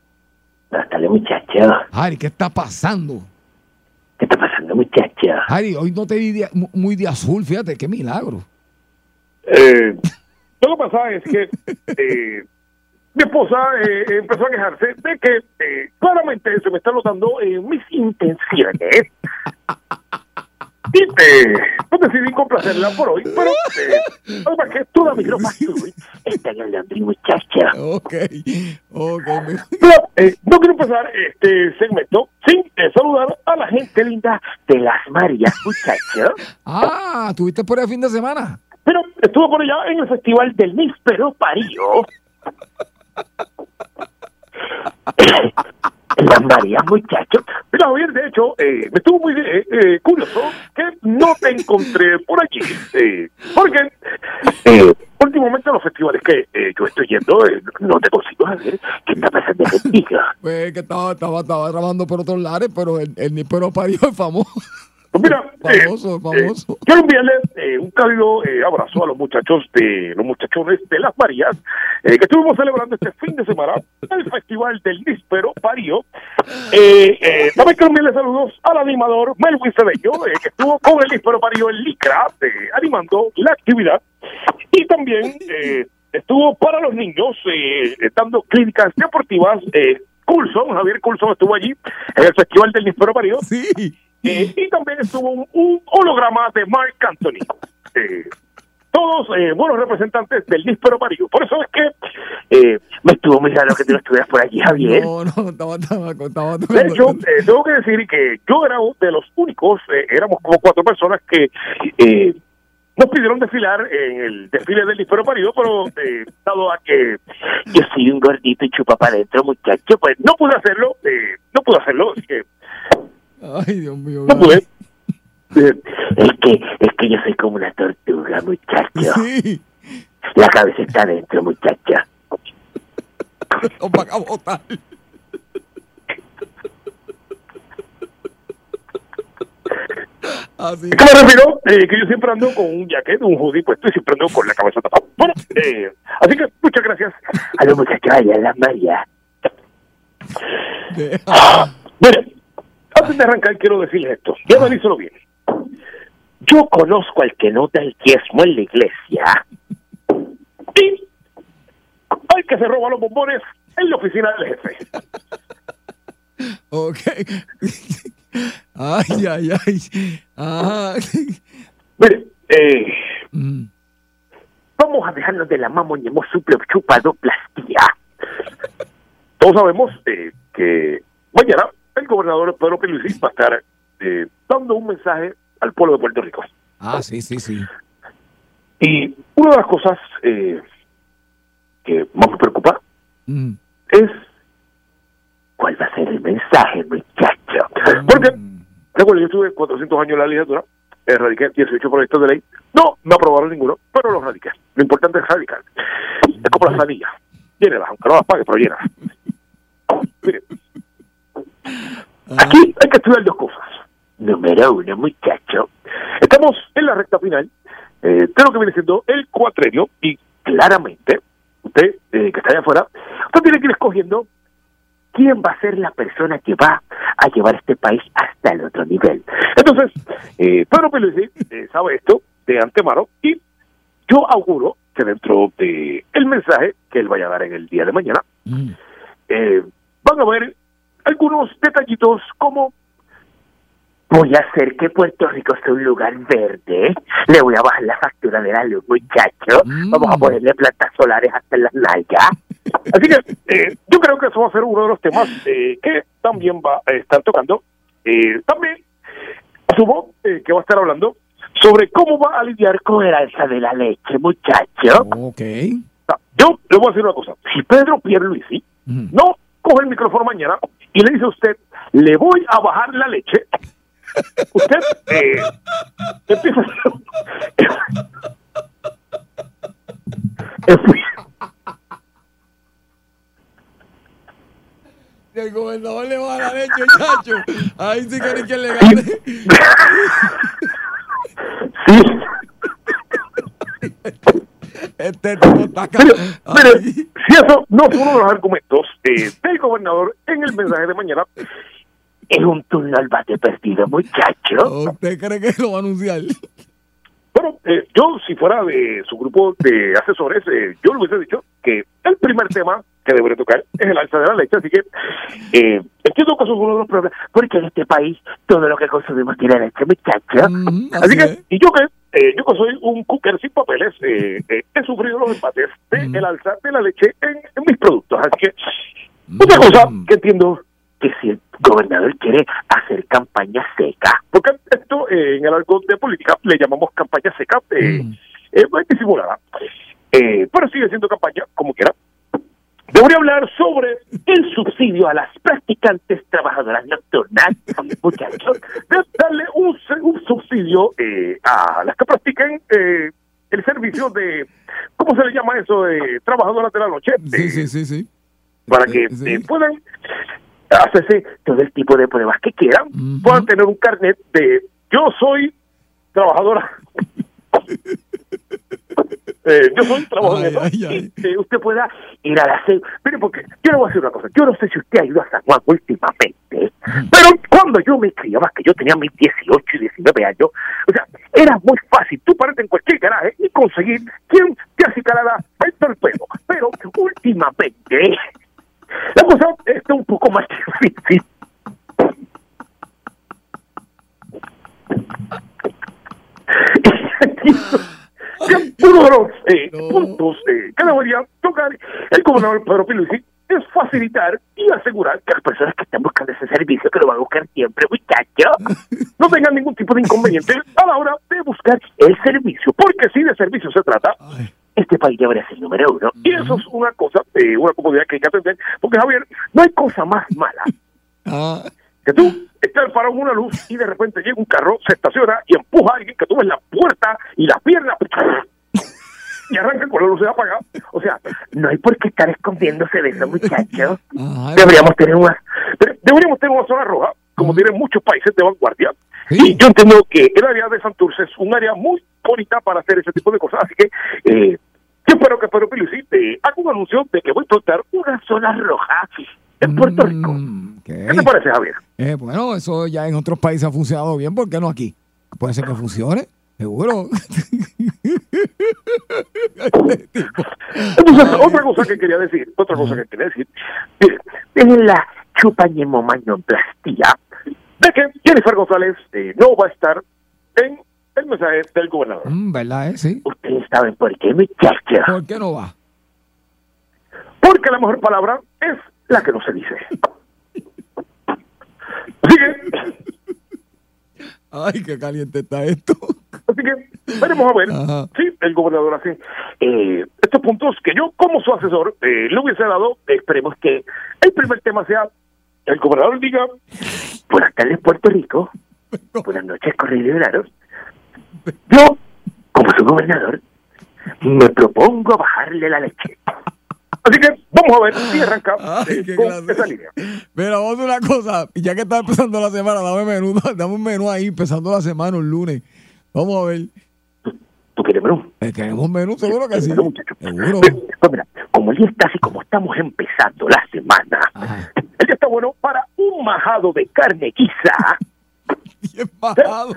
Buenas tardes, muchacho. Harry, ¿qué está pasando? ¿Qué está pasando, muchacho? Harry, hoy no te vi de- muy de azul, fíjate, qué milagro. Eh, lo que pasa es que eh, mi esposa eh, empezó a quejarse de que eh, claramente se me están notando eh, mis intenciones. Y eh, pues decidí complacerla por hoy, pero eh, lo que toda mi ropa está en laundry, muchacha. Ok, ok. Pero eh, no quiero empezar este segmento sin eh, saludar a la gente linda de las Marías, muchacha. Ah, ¿tuviste por el fin de semana? Pero estuvo por allá en el festival del Níspero Parío. Las Marías, muchachos. Mira, Javier, de hecho, eh, me estuvo muy eh, eh, curioso que no te encontré por allí. eh, porque eh, últimamente los festivales que eh, yo estoy yendo, no te consigo saber qué está pasando contigo. Pues que estaba, estaba, estaba grabando por otros lares, pero el, el Nipero parió es famoso. Pues mira, eh, Famoso, famoso. eh, quiero enviarle eh, un cálido eh, abrazo a los muchachos de los muchachones de las Marías eh, que estuvimos celebrando este fin de semana el festival del Níspero Parío. Eh, eh, también quiero enviarle saludos al animador Melvin Cedeño, eh, que estuvo con el Níspero Parío en Licra, eh, animando la actividad. Y también eh, estuvo para los niños eh, dando clínicas deportivas. Eh, Coulson, Javier Coulson estuvo allí en el festival del Níspero Parío. Sí. Eh, y también estuvo un, un holograma de Mark Anthony. Eh, todos eh, buenos representantes del Níspero Parío. Por eso es que eh, me estuvo muy raro que tú no estuvieras por allí, Javier. No, no, estaba, estaba, estaba De hecho, eh, tengo que decir que yo era uno de los únicos, eh, éramos como cuatro personas que eh, nos pidieron desfilar en el desfile del Níspero Parío, pero eh, dado a que yo soy un gordito y chupa para adentro, muchacho, pues no pude hacerlo, eh, no pude hacerlo, así que Ay, Dios mío. no pude. Es que, es que yo soy como una tortuga, muchacho. Sí. La cabeza está adentro, muchacha. Nos van a botar. Así. ¿Qué me refiero? Eh, que yo siempre ando con un jacket, un hoodie puesto y siempre ando con la cabeza tapada. Bueno, eh, así que muchas gracias a los muchachos allá en la María. Mire, antes de arrancar quiero decirles esto. Y analízalo bien. Yo conozco al que no da el diezmo en la iglesia. Y al que se roba los bombones en la oficina del jefe. Ok. Ay, ay, ay. Ajá. Mire, eh, vamos a dejarnos de la mamoñemos super chupadoplastía. Todos sabemos eh, que mañana el gobernador Pedro Pierluisi va a estar eh, dando un mensaje al pueblo de Puerto Rico. Ah, sí, sí, sí. Y una de las cosas eh, que más me preocupa Mm. es cuál va a ser el mensaje, muchacho. Porque, recuerdo, yo estuve 400 años en la legislatura, eh, radiqué 18 proyectos de ley. No, no aprobaron ninguno, pero los radiqué. Lo importante es radicar. Es como las anillas. Llénelas, aunque no las pague, pero llénelas. Mire, aquí hay que estudiar dos cosas. Número uno, muchacho. Estamos en la recta final eh, de lo que viene siendo el cuatrenio y claramente, usted eh, que está allá afuera, usted tiene que ir escogiendo quién va a ser la persona que va a llevar este país hasta el otro nivel. Entonces, eh, Pedro Pierluisi eh, sabe esto de antemano y yo auguro que dentro de el mensaje que él vaya a dar en el día de mañana, eh, van a ver algunos detallitos como voy a hacer que Puerto Rico sea un lugar verde, le voy a bajar la factura de la luz, muchacho, vamos a ponerle plantas solares hasta en las nalgas. Así que eh, yo creo que eso va a ser uno de los temas eh, que también va a estar tocando. Eh, también asumo eh, que va a estar hablando sobre cómo va a lidiar con el alza de la leche, muchacho. Ok. Yo le voy a decir una cosa. Si Pedro Pierluisi no coge el micrófono mañana y le dice a usted, le voy a bajar la leche, usted eh, empieza el gobernador le va a la leche, muchacho. Ahí sí que ni quien le gane. Este tipo está acá. Mire, si eso no fue uno de los argumentos eh, del gobernador en el mensaje de mañana, es un turno al bate perdido, muchacho. ¿Usted cree que lo va a anunciar? Bueno, eh, yo si fuera de su grupo de asesores, eh, yo le hubiese dicho que el primer tema que debería tocar es el alza de la leche, así que eh, entiendo que eso es uno de los problemas, porque en este país todo lo que consumimos tiene leche, muchacho. así que, y yo que eh, yo que soy un cooker sin papeles, eh, eh, he sufrido los empates del el alza de la leche en, en mis productos, así que otra cosa que entiendo que si el gobernador quiere hacer campaña seca, porque esto eh, en el arco de política le llamamos campaña seca, eh, eh, pues, disimulada, eh, pero sigue siendo campaña como quiera. Debería hablar sobre el subsidio a las practicantes trabajadoras nocturnas, muchachos, de darle un, un subsidio eh, a las que practiquen el servicio de, ¿cómo se le llama eso? De trabajadoras de la noche. Sí, sí, sí, sí. para que puedan hacerse todo el tipo de pruebas que quieran, puedan tener un carnet de yo soy trabajadora. Eh, yo soy trabajadora y eh, usted pueda ir a la CEU. Mire, porque yo le voy a decir una cosa. Yo no sé si usted ha ido a San Juan últimamente, pero cuando yo me criaba, que yo tenía mis 18 y 19 años, o sea, era muy fácil tú pararte en cualquier garaje y conseguir quien te acicalara el torpedo. Pero últimamente, la cosa está un poco más difícil. Que uno de los eh, puntos eh, que debería tocar el gobernador Pedro Pierluisi es facilitar y asegurar que las personas que están buscando ese servicio, que lo van a buscar siempre, muchachos, no tengan ningún tipo de inconveniente a la hora de buscar el servicio. Porque si de servicio se trata, este país debería ser número uno. Y eso es una cosa, eh, una comodidad que hay que atender. Porque, Javier, no hay cosa más mala que tú estás parado en una luz y de repente llega un carro, se estaciona y empuja a alguien que tú ves la puerta y la pierna y arranca con la luz apagada. O sea, no hay por qué estar escondiéndose de eso, muchachos. Deberíamos tener una, de- deberíamos tener una zona roja, como tienen muchos países de vanguardia, Y yo entiendo que el área de Santurce es un área muy bonita para hacer ese tipo de cosas, así que eh, yo espero que Pedro Pilusi te haga un anuncio de que voy a explotar una zona roja en Puerto Rico. ¿Qué te parece, Javier? Eh, bueno, eso ya en otros países ha funcionado bien, ¿por qué no aquí? Puede ser que funcione, seguro. Entonces, otra cosa que quería decir, otra cosa que quería decir, es la chupañemomagnoplastia de que Jennifer González eh, no va a estar en el mensaje del gobernador. Mm, ¿Verdad? eh? Sí. Ustedes saben por qué, muchachos. ¿Por qué no va? Porque la mejor palabra es la que no se dice. Así que, Ay, qué caliente está esto. así que veremos a ver si el gobernador hace eh, estos puntos que yo, como su asesor, eh, le hubiese dado. Esperemos que el primer tema sea el gobernador diga: Buenas tardes, Puerto Rico. Buenas noches, correligionarios. Yo, como su gobernador, me propongo bajarle la leche. Así que vamos a ver si arranca Ay, eh, qué con clase. esa línea. A hacer una cosa. Ya que está empezando la semana, dame menú, dame un menú ahí, empezando la semana, un lunes. Vamos a ver. ¿Tú quieres menú? Eh, ¿Queremos menú? Seguro que sí. Seguro. Pues mira, como el día está así, como estamos empezando la semana, el día está bueno para un majado de carne guisa. Bien bajado.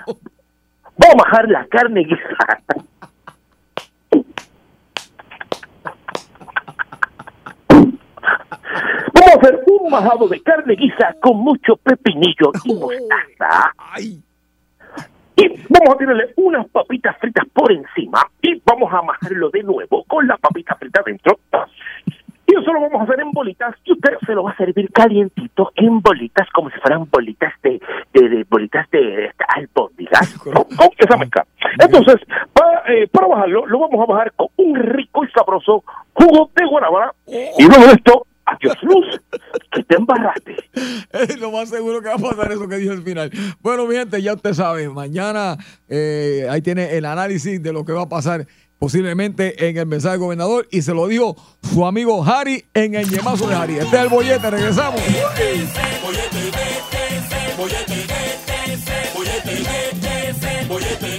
Vamos a majar la carne guisa. Vamos a hacer un majado de carne guisa con mucho pepinillo y mostaza. Y vamos a tirarle unas papitas fritas por encima y vamos a majarlo de nuevo con la papita frita dentro. Eso lo vamos a hacer en bolitas y usted se lo va a servir calientito en bolitas como si fueran bolitas de, de, de bolitas de, de albóndigas con, con esa mezcla. Entonces, para, eh, para bajarlo, lo vamos a bajar con un rico y sabroso jugo de guanábana y luego de esto, adiós luz, que te embarraste. Es lo más seguro que va a pasar eso que dijo al final. Bueno, mi gente, ya usted sabe, mañana eh, ahí tiene el análisis de lo que va a pasar posiblemente en el mensaje del gobernador y se lo dijo su amigo Harry en el yemazo de Harry. Este es el bollete, regresamos. Bollete